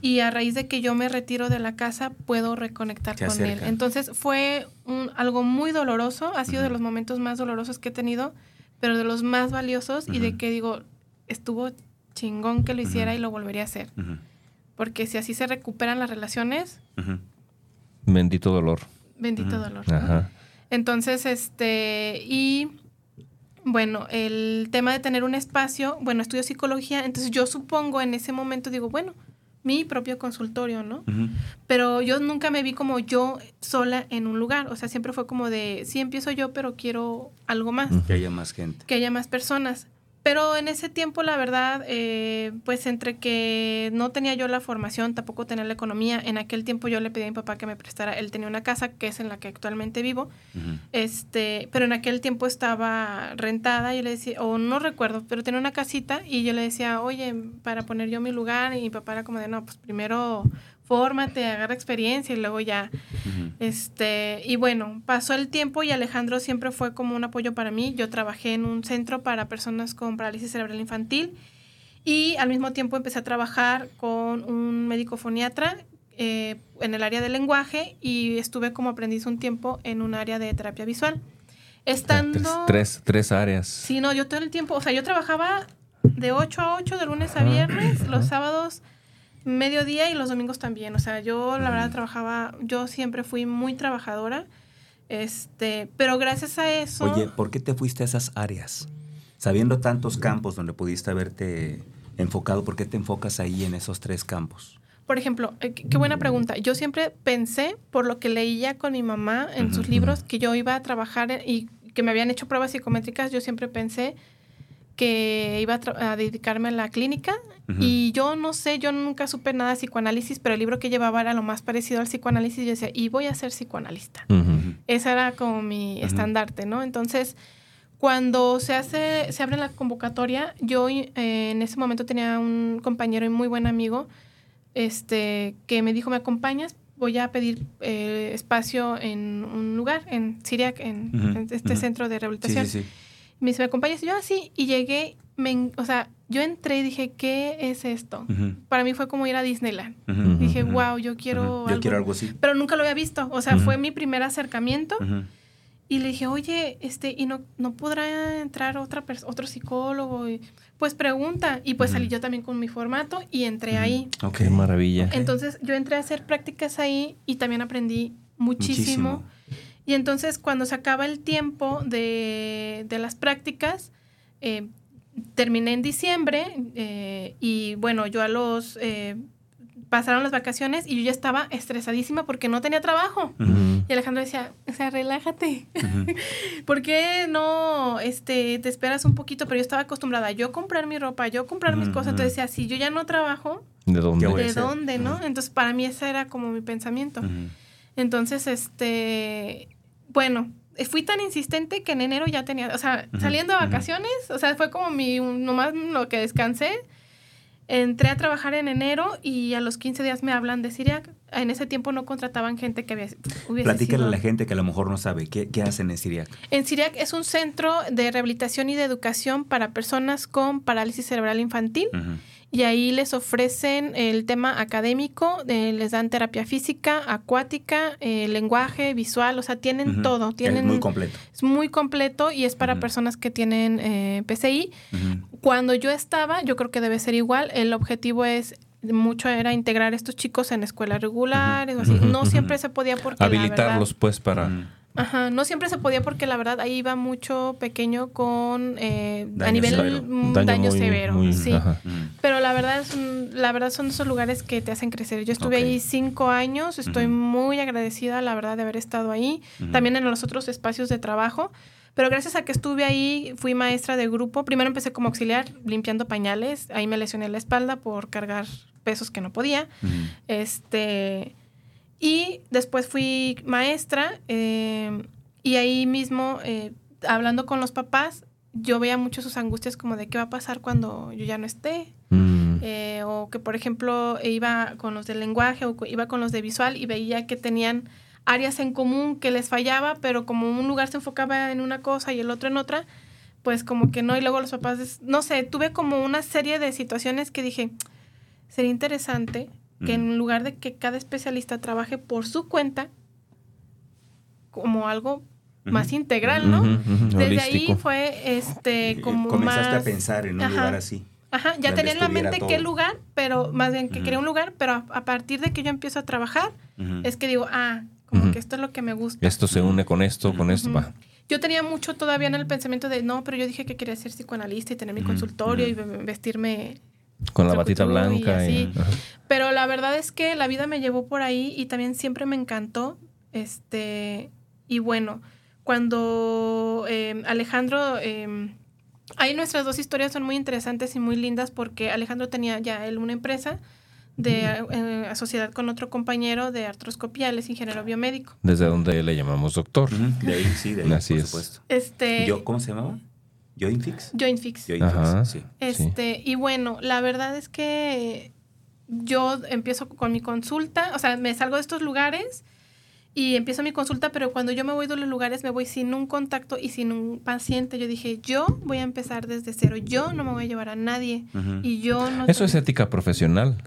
Speaker 4: y a raíz de que yo me retiro de la casa puedo reconectar con él. Entonces fue un, algo muy doloroso, ha sido de los momentos más dolorosos que he tenido, pero de los más valiosos y de que digo, estuvo chingón que lo hiciera y lo volvería a hacer. Porque si así se recuperan las relaciones.
Speaker 2: Bendito dolor.
Speaker 4: Bendito dolor. Entonces, este, y bueno, el tema de tener un espacio, bueno, estudio psicología, entonces yo supongo en ese momento, digo, bueno, mi propio consultorio, ¿no? Pero yo nunca me vi como yo sola en un lugar, o sea, siempre fue como de, sí empiezo yo, pero quiero algo más.
Speaker 3: Que haya más gente.
Speaker 4: Que haya más personas. Pero en ese tiempo, la verdad, eh, pues entre que no tenía yo la formación, tampoco tenía la economía, en aquel tiempo yo le pedí a mi papá que me prestara, él tenía una casa que es en la que actualmente vivo, este, pero en aquel tiempo estaba rentada y le decía, o no recuerdo, pero tenía una casita y yo le decía, oye, para poner yo mi lugar y mi papá era como de, no, pues primero fórmate, agarra experiencia y luego ya. Este, y bueno, pasó el tiempo y Alejandro siempre fue como un apoyo para mí. Yo trabajé en un centro para personas con parálisis cerebral infantil y al mismo tiempo empecé a trabajar con un médico foniatra eh, en el área del lenguaje y estuve como aprendiz un tiempo en un área de terapia visual. Estando...
Speaker 2: Tres, tres, áreas.
Speaker 4: Sí, no, yo todo el tiempo, o sea, yo trabajaba de 8 a 8 de lunes a viernes, los sábados mediodía y los domingos también. O sea, yo la verdad trabajaba, yo siempre fui muy trabajadora. Este, pero gracias a eso.
Speaker 3: Oye, ¿por qué te fuiste a esas áreas? Sabiendo tantos campos donde pudiste haberte enfocado, ¿por qué te enfocas ahí en esos tres campos?
Speaker 4: Por ejemplo, eh, qué buena pregunta. Yo siempre pensé, por lo que leía con mi mamá en sus libros, que yo iba a trabajar y que me habían hecho pruebas psicométricas, yo siempre pensé que iba a, dedicarme a la clínica y yo no sé, yo nunca supe nada de psicoanálisis, pero el libro que llevaba era lo más parecido al psicoanálisis y yo decía, y voy a ser psicoanalista. Ese era como mi estandarte, ¿no? Entonces, cuando se hace, se abre la convocatoria, yo eh, en ese momento tenía un compañero y muy buen amigo este, que me dijo, ¿me acompañas? Voy a pedir eh, espacio en un lugar, en Siriac, en, este centro de rehabilitación. Sí, sí, sí me dice, ¿me acompañas? Y yo así, y llegué, me, o sea, yo entré y dije, ¿qué es esto? Para mí fue como ir a Disneyland. dije, wow, yo quiero...
Speaker 3: Yo quiero algo así.
Speaker 4: Pero nunca lo había visto, o sea, fue mi primer acercamiento. Y le dije, oye, este, ¿y no, no podrá entrar otra otro psicólogo? Y, pues pregunta. Y pues salí yo también con mi formato y entré ahí.
Speaker 2: Ok, maravilla.
Speaker 4: Entonces yo entré a hacer prácticas ahí y también aprendí muchísimo. Y entonces cuando se acaba el tiempo de, las prácticas, eh, terminé en diciembre eh, y bueno, yo a los... Eh, pasaron las vacaciones y yo ya estaba estresadísima porque no tenía trabajo. Y Alejandro decía, o sea, relájate. ¿Por qué no este, te esperas un poquito? Pero yo estaba acostumbrada a yo comprar mi ropa, yo comprar mis cosas. Entonces decía, si yo ya no trabajo,
Speaker 2: ¿de dónde?
Speaker 4: ¿De dónde, no? Entonces para mí ese era como mi pensamiento. Entonces, este, bueno, fui tan insistente que en enero ya tenía, o sea, saliendo de vacaciones, o sea, fue como mi, nomás lo que descansé. Entré a trabajar en enero y a los 15 días me hablan de Siriac. En ese tiempo no contrataban gente que había,
Speaker 3: hubiese Platícale a la gente que a lo mejor no sabe, ¿qué, ¿qué, hacen en Siriac?
Speaker 4: En Siriac es un centro de rehabilitación y de educación para personas con parálisis cerebral infantil y ahí les ofrecen el tema académico, eh, les dan terapia física, acuática, eh, lenguaje, visual, o sea, tienen todo. Tienen,
Speaker 3: es muy completo.
Speaker 4: Es muy completo y es para personas que tienen eh, PCI. Cuando yo estaba, yo creo que debe ser igual, el objetivo es mucho era integrar a estos chicos en escuelas regulares o así. No siempre se podía porque
Speaker 2: habilitarlos pues para
Speaker 4: Ajá, no siempre se podía porque la verdad ahí iba mucho pequeño con eh, a nivel daño, severo, sí. Pero la verdad es la verdad son esos lugares que te hacen crecer. Yo estuve ahí cinco años, estoy muy agradecida la verdad de haber estado ahí, también en los otros espacios de trabajo. Pero gracias a que estuve ahí, fui maestra de grupo. Primero empecé como auxiliar, limpiando pañales. Ahí me lesioné la espalda por cargar pesos que no podía. Este. Y después fui maestra. Eh, y ahí mismo, eh, hablando con los papás, yo veía mucho sus angustias como de qué va a pasar cuando yo ya no esté. Mm. Eh, o que, por ejemplo, iba con los de lenguaje o iba con los de visual y veía que tenían áreas en común que les fallaba, pero como un lugar se enfocaba en una cosa y el otro en otra, pues como que no. Y luego los papás, no sé, tuve como una serie de situaciones que dije, sería interesante que en lugar de que cada especialista trabaje por su cuenta, como algo más integral, ¿no? Desde ahí fue este como
Speaker 3: Comenzaste a pensar en un lugar así.
Speaker 4: Ajá, ya tenía en la mente qué lugar, pero más bien que quería un lugar, pero a, partir de que yo empiezo a trabajar, es que digo, ah, como que esto es lo que me gusta.
Speaker 2: Esto se une con esto, con esto, va.
Speaker 4: Yo tenía mucho todavía en el pensamiento de, no, pero yo dije que quería ser psicoanalista y tener mi consultorio y vestirme
Speaker 2: con la batita blanca.
Speaker 4: Y, Pero la verdad es que la vida me llevó por ahí y también siempre me encantó. Este, y bueno, cuando em, Alejandro, eh, ahí nuestras dos historias son muy interesantes y muy lindas porque Alejandro tenía ya él una empresa de eh, sociedad con otro compañero de artroscopía, él es ingeniero biomédico.
Speaker 2: Desde donde le llamamos doctor.
Speaker 3: De ahí, sí, de ahí,
Speaker 2: Así
Speaker 3: por
Speaker 2: es.
Speaker 3: supuesto.
Speaker 4: Este,
Speaker 3: Yo, ¿Cómo se llamaba? Jointfix.
Speaker 4: Jointfix.
Speaker 3: Jointfix, sí.
Speaker 4: Este, y bueno, la verdad es que yo empiezo con mi consulta, o sea, me salgo de estos lugares y empiezo mi consulta, pero cuando yo me voy de los lugares me voy sin un contacto y sin un paciente. Yo dije, yo voy a empezar desde cero, yo no me voy a llevar a nadie y yo no...
Speaker 2: Eso es ética profesional.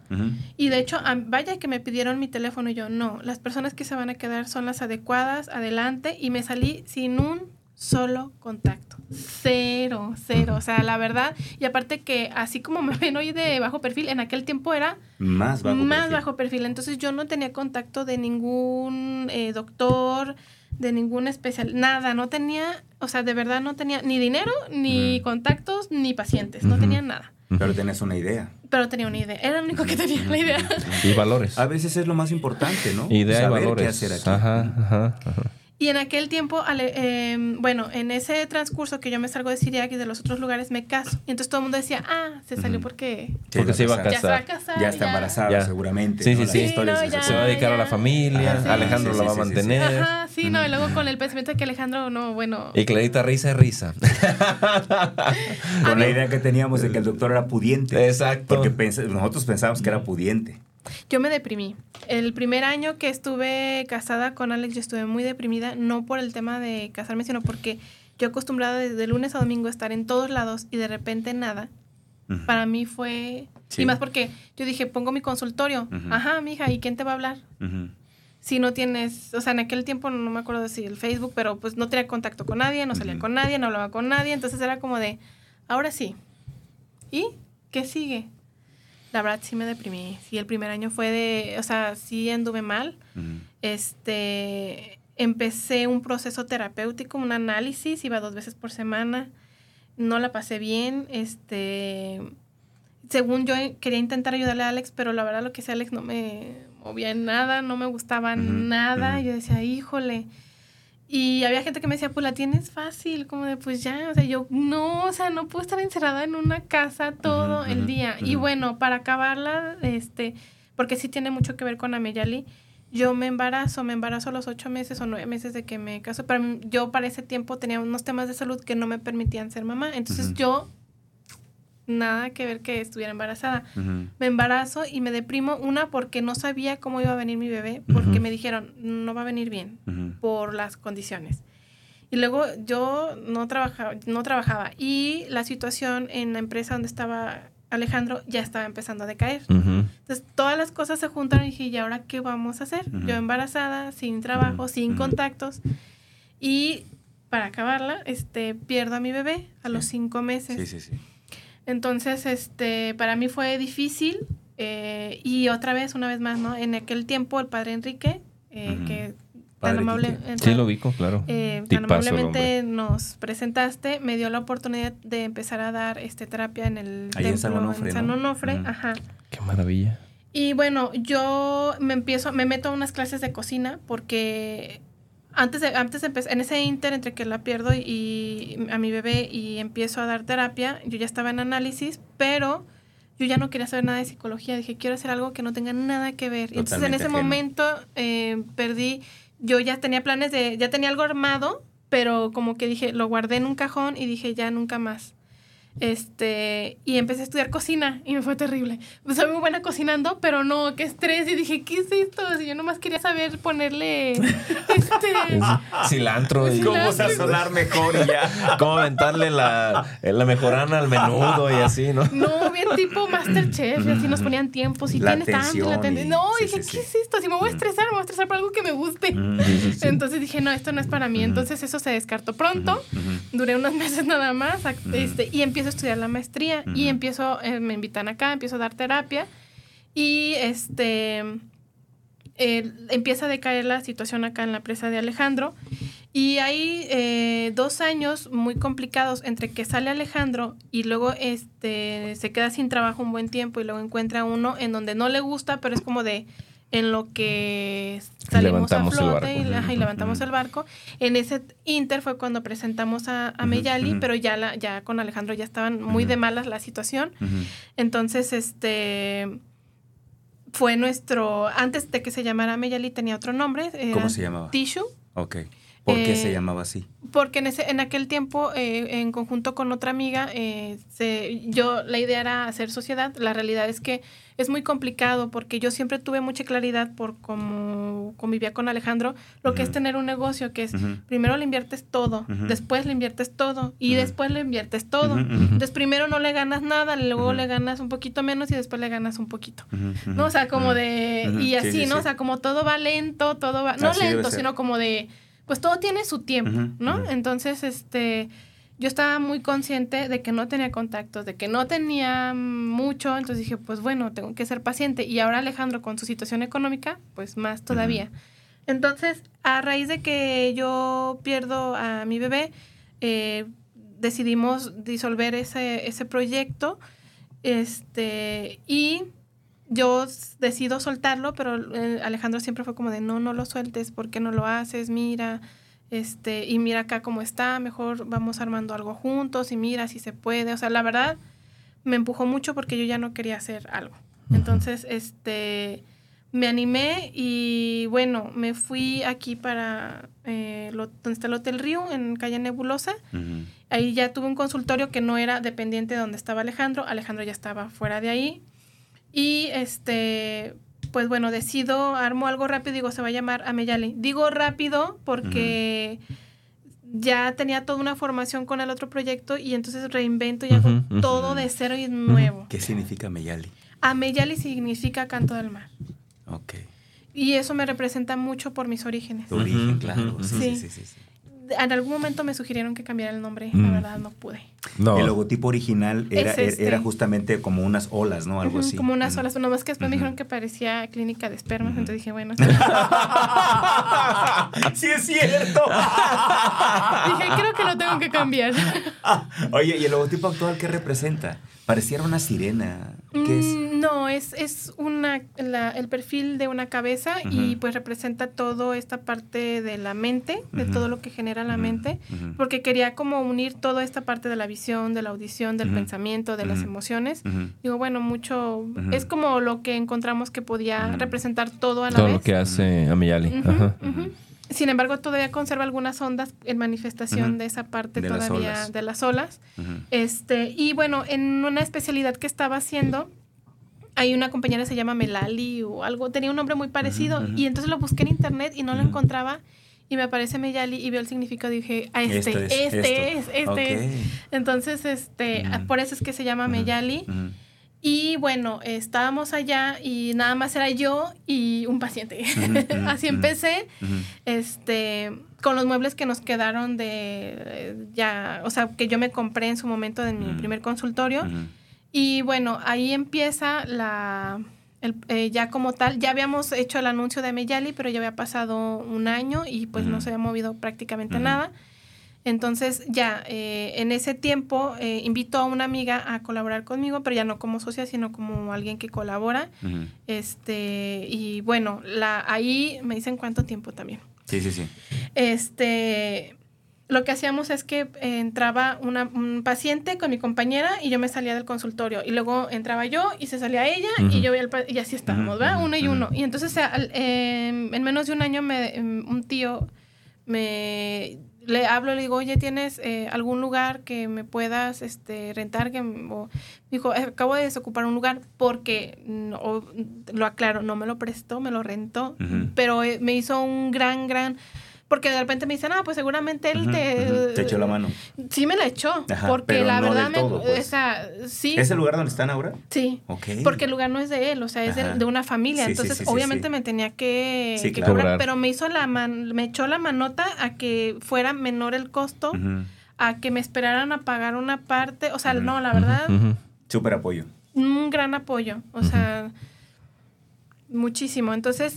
Speaker 4: Y de hecho, vaya que me pidieron mi teléfono y yo, no, las personas que se van a quedar son las adecuadas, adelante, y me salí sin un solo contacto. Cero, cero. O sea, la verdad. Y aparte que así como me ven hoy de bajo perfil, en aquel tiempo era
Speaker 3: más bajo
Speaker 4: más
Speaker 3: perfil.
Speaker 4: bajo perfil. Entonces yo no tenía contacto de ningún eh, doctor, de ningún especial, nada. No tenía, o sea, de verdad no tenía ni dinero, ni contactos, ni pacientes. No tenía nada.
Speaker 3: Pero tenías una idea.
Speaker 4: Pero tenía una idea. Era lo único que tenía, la idea.
Speaker 2: Y valores.
Speaker 3: A veces es lo más importante, ¿no?
Speaker 2: Idea
Speaker 3: Saber
Speaker 2: y valores.
Speaker 3: qué hacer aquí.
Speaker 2: Ajá, ajá, ajá.
Speaker 4: Y en aquel tiempo, ale- eh, bueno, en ese transcurso que yo me salgo de Siriac y de los otros lugares, me caso. Y entonces todo el mundo decía, ah, se salió porque
Speaker 3: Sí,
Speaker 2: Porque se iba a
Speaker 3: casa-
Speaker 4: ya se va a
Speaker 2: casar.
Speaker 4: casar.
Speaker 3: Ya está embarazada,
Speaker 2: Ya.
Speaker 3: seguramente.
Speaker 2: Sí, sí, sí.
Speaker 4: no,
Speaker 2: Se va a dedicar a la familia,
Speaker 3: Ajá, sí,
Speaker 2: Alejandro
Speaker 3: sí,
Speaker 2: la va a
Speaker 3: sí, sí, sí.
Speaker 2: mantener.
Speaker 4: Ajá, sí, no, y luego con el pensamiento de que Alejandro, no, bueno.
Speaker 2: Y Clarita risa y risa.
Speaker 3: Con la idea que teníamos de que el doctor era pudiente.
Speaker 2: Exacto.
Speaker 3: Porque pens- nosotros pensábamos que era pudiente.
Speaker 4: Yo me deprimí. El primer año que estuve casada con Alex, yo estuve muy deprimida, no por el tema de casarme, sino porque yo acostumbrada desde lunes a domingo a estar en todos lados y de repente nada. Para mí fue...
Speaker 3: Sí.
Speaker 4: Y más porque yo dije, pongo mi consultorio.
Speaker 3: Ujú.
Speaker 4: Ajá, mija, ¿y quién te va a hablar? Si no tienes, o sea, en aquel tiempo no me acuerdo si el Facebook, pero pues no tenía contacto con nadie, no salía con nadie, no hablaba con nadie, entonces era como de, ahora sí. ¿Y qué sigue? La verdad sí me deprimí. Sí, el primer año fue de, o sea, sí anduve mal. Este, empecé un proceso terapéutico, un análisis, iba dos veces por semana. No la pasé bien, este, según yo quería intentar ayudarle a Alex, pero la verdad lo que hacía Alex no me movía en nada, no me gustaba nada. Yo decía, híjole. Y había gente que me decía, pues la tienes fácil, como de, pues ya, o sea, yo, no, o sea, no puedo estar encerrada en una casa todo el día. Y bueno, para acabarla, este, porque sí tiene mucho que ver con Ameyali, yo me embarazo, me embarazo a los ocho meses o nueve meses de que me caso. Pero yo para ese tiempo tenía unos temas de salud que no me permitían ser mamá. Entonces yo, nada que ver que estuviera embarazada.
Speaker 3: Ujú.
Speaker 4: Me embarazo y me deprimo, una porque no sabía cómo iba a venir mi bebé, porque
Speaker 2: Ujú.
Speaker 4: me dijeron, no va a venir bien
Speaker 3: Ujú.
Speaker 4: por las condiciones. Y luego yo no trabajaba, no trabajaba y la situación en la empresa donde estaba Alejandro ya estaba empezando a decaer. Entonces todas las cosas se juntaron y dije, ¿y ahora qué vamos a hacer? Yo embarazada, sin trabajo, sin contactos. Y para acabarla, este, pierdo a mi bebé a los
Speaker 3: Sí.
Speaker 4: cinco meses.
Speaker 3: Sí, sí, sí.
Speaker 4: Entonces, este, para mí fue difícil. eh, y otra vez, una vez más, ¿no? En aquel tiempo, el padre Enrique, eh, que tan amable, eh,
Speaker 2: Sí, lo ubico, claro.
Speaker 4: eh, tan amablemente nos presentaste, me dio la oportunidad de empezar a dar este terapia en el
Speaker 3: Ahí en
Speaker 4: templo
Speaker 3: San Onofre,
Speaker 4: en San ajá.
Speaker 2: Qué maravilla.
Speaker 4: Y bueno, yo me empiezo, me meto a unas clases de cocina porque antes de, antes de empezar, en ese inter entre que la pierdo y, a mi bebé y empiezo a dar terapia, yo ya estaba en análisis, pero yo ya no quería saber nada de psicología. Dije, quiero hacer algo que no tenga nada que ver. Entonces en ese momento eh, perdí, yo ya tenía planes de, ya tenía algo armado, pero como que dije, lo guardé en un cajón y dije, ya nunca más. Este, y empecé a estudiar cocina y me fue terrible. Pues soy muy buena cocinando, pero no, qué estrés. Y dije, ¿qué es esto? Y yo nomás quería saber ponerle este,
Speaker 2: cilantro
Speaker 3: y cómo sazonar mejor y ya.
Speaker 2: Cómo aventarle la, la mejorana al menudo y así, ¿no?
Speaker 4: No, bien tipo Masterchef, y así nos ponían tiempos y tienes tanto. La no, dije, ¿qué es esto? Si me voy a estresar, me voy a estresar por algo que me guste. Entonces dije, no, esto no es para mí. Entonces eso se descartó pronto. Duré unos meses nada más este, y empiezo estudiar la maestría y empiezo, eh, me invitan acá, empiezo a dar terapia y este eh, empieza a decaer la situación acá en la presa de Alejandro y hay eh, dos años muy complicados entre que sale Alejandro y luego este se queda sin trabajo un buen tiempo y luego encuentra uno en donde no le gusta pero es como de en lo que salimos a flote y, levantamos el barco. En ese inter fue cuando presentamos a, a Meyali, pero ya, la, ya con Alejandro ya estaban muy de malas la situación. Entonces, este fue nuestro, antes de que se llamara Meyali tenía otro nombre.
Speaker 3: ¿Cómo se llamaba?
Speaker 4: Tishu.
Speaker 3: Ok. ¿Por qué se eh, llamaba así?
Speaker 4: Porque en, ese, en aquel tiempo, eh, en conjunto con otra amiga, eh, se, yo la idea era hacer sociedad. La realidad es que es muy complicado porque yo siempre tuve mucha claridad por cómo convivía con Alejandro, lo que es tener un negocio, que es primero le inviertes todo, después le inviertes todo y después le inviertes todo. Entonces primero no le ganas nada, luego le ganas un poquito menos y después le ganas un poquito. ¿No? O sea, como de... Y así, ¿no? O sea, como todo va lento, todo va... No lento, sino como de pues todo tiene su tiempo, ¿no? Entonces, este, yo estaba muy consciente de que no tenía contactos, de que no tenía mucho, entonces dije, pues bueno, tengo que ser paciente. Y ahora Alejandro con su situación económica, pues más todavía. Entonces, a raíz de que yo pierdo a mi bebé, eh, decidimos disolver ese, ese proyecto, este, y yo decido soltarlo, pero eh, Alejandro siempre fue como de, no, no lo sueltes, ¿por qué no lo haces? Mira, este, y mira acá cómo está, mejor vamos armando algo juntos y mira si se puede. O sea, la verdad me empujó mucho porque yo ya no quería hacer algo. Entonces, este, me animé y bueno, me fui aquí para eh, donde está el Hotel Río, en calle Nebulosa. Ahí ya tuve un consultorio que no era dependiente de donde estaba Alejandro. Alejandro ya estaba fuera de ahí. Y este, pues bueno, decido, armo algo rápido, digo, se va a llamar Ameyali. Digo rápido porque ya tenía toda una formación con el otro proyecto y entonces reinvento y hago todo de cero y nuevo.
Speaker 3: ¿Qué significa Ameyali?
Speaker 4: Ameyali significa canto del mar.
Speaker 3: Ok.
Speaker 4: Y eso me representa mucho por mis orígenes.
Speaker 3: Tu origen, claro. sí, sí, sí. sí
Speaker 4: en algún momento me sugirieron que cambiara el nombre, la mm. verdad no pude.
Speaker 3: El logotipo original era, este. era justamente como unas olas, ¿no? Algo así.
Speaker 4: Como unas olas, pero más que después me dijeron que parecía clínica de espermas, entonces dije, bueno.
Speaker 3: sí es cierto.
Speaker 4: dije, creo que lo tengo que cambiar.
Speaker 3: Oye, ¿y el logotipo actual qué representa? Pareciera una sirena. ¿Qué es?
Speaker 4: Mm, no, es, es una, el perfil de una cabeza y pues representa toda esta parte de la mente, de todo lo que genera la mente, porque quería como unir toda esta parte de la visión, de la audición, del pensamiento, de las emociones. Digo, bueno, mucho, es como lo que encontramos que podía representar todo a la vez.
Speaker 2: Todo lo que hace Amiyali.
Speaker 4: Sin embargo, todavía conserva algunas ondas en manifestación de esa parte todavía de las olas. este, y bueno, en una especialidad que estaba haciendo, hay una compañera que se llama Melali o algo, tenía un nombre muy parecido. Y entonces lo busqué en internet y no lo encontraba. Y me aparece Meyali y veo el significado y dije, ah, este, este, es, este es, este es. Entonces, este, por eso es que se llama Meyali. Y bueno, estábamos allá y nada más era yo y un paciente. Así empecé, este, con los muebles que nos quedaron de ya, o sea, que yo me compré en su momento de mi primer consultorio. Y bueno, ahí empieza la, eh, ya como tal, ya habíamos hecho el anuncio de Meyali, pero ya había pasado un año y pues no se había movido prácticamente nada. Entonces ya eh, en ese tiempo eh, invito a una amiga a colaborar conmigo, pero ya no como socia, sino como alguien que colabora. Este, y bueno, la, ahí me dicen cuánto tiempo también.
Speaker 3: Sí, sí, sí.
Speaker 4: este, lo que hacíamos es que entraba una, un paciente con mi compañera y yo me salía del consultorio. Y luego entraba yo y se salía ella y yo y así estábamos, ¿verdad? Uno y uno. Y entonces em, en menos de un año me, em, un tío me le hablo, le digo, oye, ¿tienes eh, algún lugar que me puedas este, rentar? Que, dijo, acabo de desocupar un lugar porque, lo aclaro, no me lo prestó, me lo rentó, pero eh, me hizo un gran, gran porque de repente me dicen, ah, pues seguramente él te...
Speaker 3: Te echó la mano.
Speaker 4: Sí me la echó, porque la verdad me... Pues. sí.
Speaker 3: ¿Es el lugar donde están ahora?
Speaker 4: Sí. Porque el lugar no es de él, o sea, es de, una familia. Entonces, obviamente me tenía que, cobrar, pero me hizo la man, me echó la manota a que fuera menor el costo, a que me esperaran a pagar una parte. O sea, no, la verdad...
Speaker 3: Súper apoyo.
Speaker 4: Un gran apoyo, o sea, muchísimo. Entonces,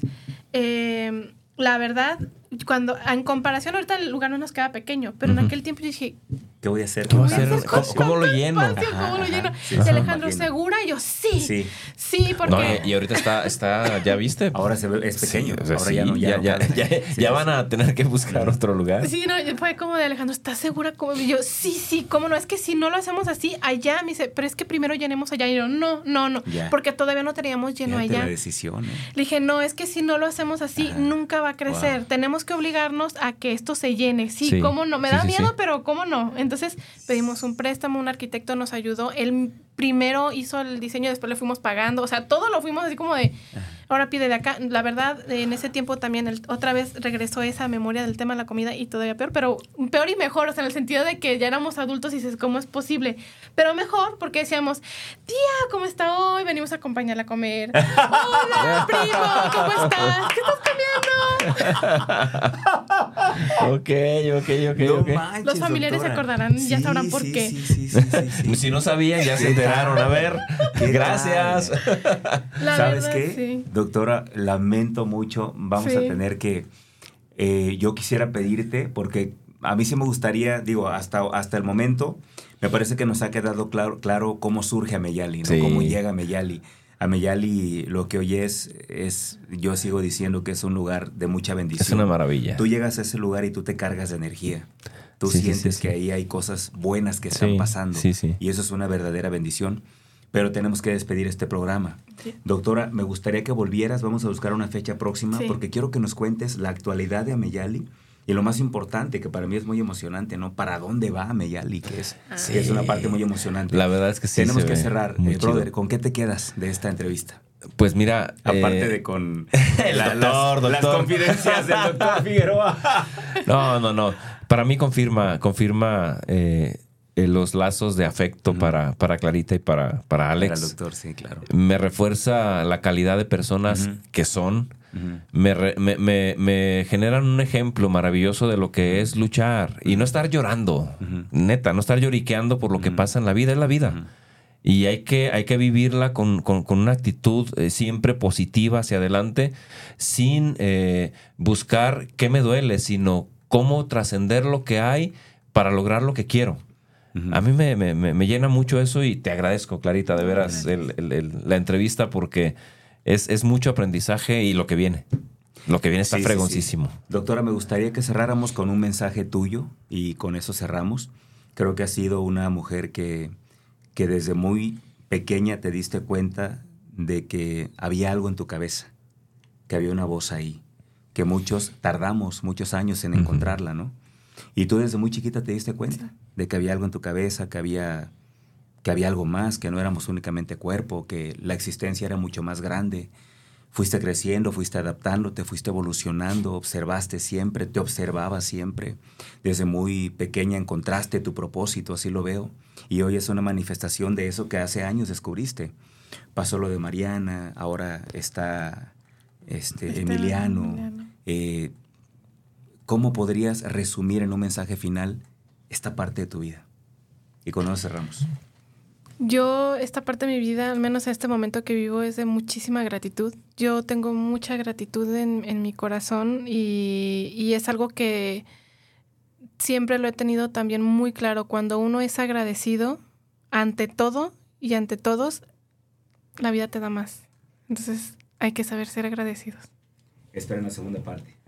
Speaker 4: eh, la verdad, cuando en comparación ahorita el lugar no nos queda pequeño, pero en aquel tiempo yo dije,
Speaker 3: ¿Qué voy a hacer?
Speaker 2: ¿Cómo, ¿Cómo, lo lleno?
Speaker 4: ¿Cómo lo lleno? Alejandro, ¿segura? Y yo, sí. Sí, sí porque...
Speaker 2: y ahorita está, está, ¿ya viste?
Speaker 3: Ahora se ve, es pequeño.
Speaker 2: Ahora ya no. Ya, ya, ya, van a tener que buscar otro lugar.
Speaker 4: Sí, no, fue como de Alejandro, ¿estás segura? Como, y yo, sí, sí, ¿cómo no? Es que si no lo hacemos así, allá, me dice, pero es que primero llenemos allá. Y yo, no, no, no, porque todavía no teníamos lleno allá.
Speaker 3: La decisión. ¿eh?
Speaker 4: Le dije, no, es que si no lo hacemos así, nunca va a crecer. Tenemos que obligarnos a que esto se llene. Sí, ¿cómo no? Me da miedo, pero ¿cómo no? Entonces pedimos un préstamo, un arquitecto nos ayudó, él primero hizo el diseño, después le fuimos pagando, o sea, todo lo fuimos así como de, ahora pide de acá. La verdad, en ese tiempo también otra vez regresó esa memoria del tema de la comida y todavía peor, pero peor y mejor, o sea, en el sentido de que ya éramos adultos y dices, ¿cómo es posible? Pero mejor porque decíamos, tía, ¿cómo está hoy? Venimos a acompañarla a comer. Hola, primo, ¿cómo estás? ¿Qué estás
Speaker 2: comiendo? ok, ok, ok.
Speaker 4: Los familiares se acordarán, ya sabrán por qué.
Speaker 2: si no sabían, ya se enteraron. A ver, gracias.
Speaker 3: ¿Sabes qué? Doctora, lamento mucho. Vamos a tener que. Eh, yo quisiera pedirte, porque a mí sí me gustaría, digo, hasta, hasta el momento, me parece que nos ha quedado claro, claro cómo surge Ameyali, ¿no? Cómo llega Ameyali. Ameyali, lo que hoy es, es, yo sigo diciendo que es un lugar de mucha bendición.
Speaker 2: Es una maravilla.
Speaker 3: Tú llegas a ese lugar y tú te cargas de energía. Tú sientes que ahí hay cosas buenas que están pasando. Y eso es una verdadera bendición. Pero tenemos que despedir este programa. Doctora, me gustaría que volvieras. Vamos a buscar una fecha próxima porque quiero que nos cuentes la actualidad de Ameyali. Y lo más importante, que para mí es muy emocionante, ¿no? ¿Para dónde va Ameyali? Que es, ah. es una parte muy emocionante.
Speaker 2: La verdad es que sí.
Speaker 3: Tenemos que cerrar. Eh, brother, ¿con qué te quedas de esta entrevista?
Speaker 2: Pues mira.
Speaker 3: Aparte eh, de con las, confidencias del doctor Figueroa.
Speaker 2: no, no, no. Para mí confirma, confirma eh, eh, los lazos de afecto para, para Clarita y para, para Alex.
Speaker 3: Para el doctor, sí, claro.
Speaker 2: Me refuerza la calidad de personas que son. me, me, me, generan un ejemplo maravilloso de lo que es luchar y no estar llorando, neta, no estar lloriqueando por lo que pasa en la vida, es la vida. Y hay que, hay que vivirla con, una actitud eh, siempre positiva hacia adelante, sin eh, buscar qué me duele, sino cómo trascender lo que hay para lograr lo que quiero. A mí me, llena mucho eso y te agradezco, Clarita, de veras la entrevista porque es, mucho aprendizaje y lo que viene. Lo que viene está fregoncísimo.
Speaker 3: Doctora, me gustaría que cerráramos con un mensaje tuyo y con eso cerramos. Creo que has sido una mujer que que desde muy pequeña te diste cuenta de que había algo en tu cabeza, que había una voz ahí, que muchos tardamos muchos años en encontrarla, ¿no? Y tú desde muy chiquita te diste cuenta de que había algo en tu cabeza, que había, que había algo más, que no éramos únicamente cuerpo, que la existencia era mucho más grande. Fuiste creciendo, fuiste adaptándote, fuiste evolucionando, observaste siempre, te observaba siempre. Desde muy pequeña encontraste tu propósito, así lo veo. Y hoy es una manifestación de eso que hace años descubriste. Pasó lo de Mariana, ahora está este, Emiliano. Eh, ¿Cómo podrías resumir en un mensaje final esta parte de tu vida? Y con eso cerramos.
Speaker 4: Yo, esta parte de mi vida, al menos en este momento que vivo, es de muchísima gratitud. Yo tengo mucha gratitud en, mi corazón y, y, es algo que siempre lo he tenido también muy claro. Cuando uno es agradecido ante todo y ante todos, la vida te da más. Entonces hay que saber ser agradecidos.
Speaker 3: Esperen la segunda parte.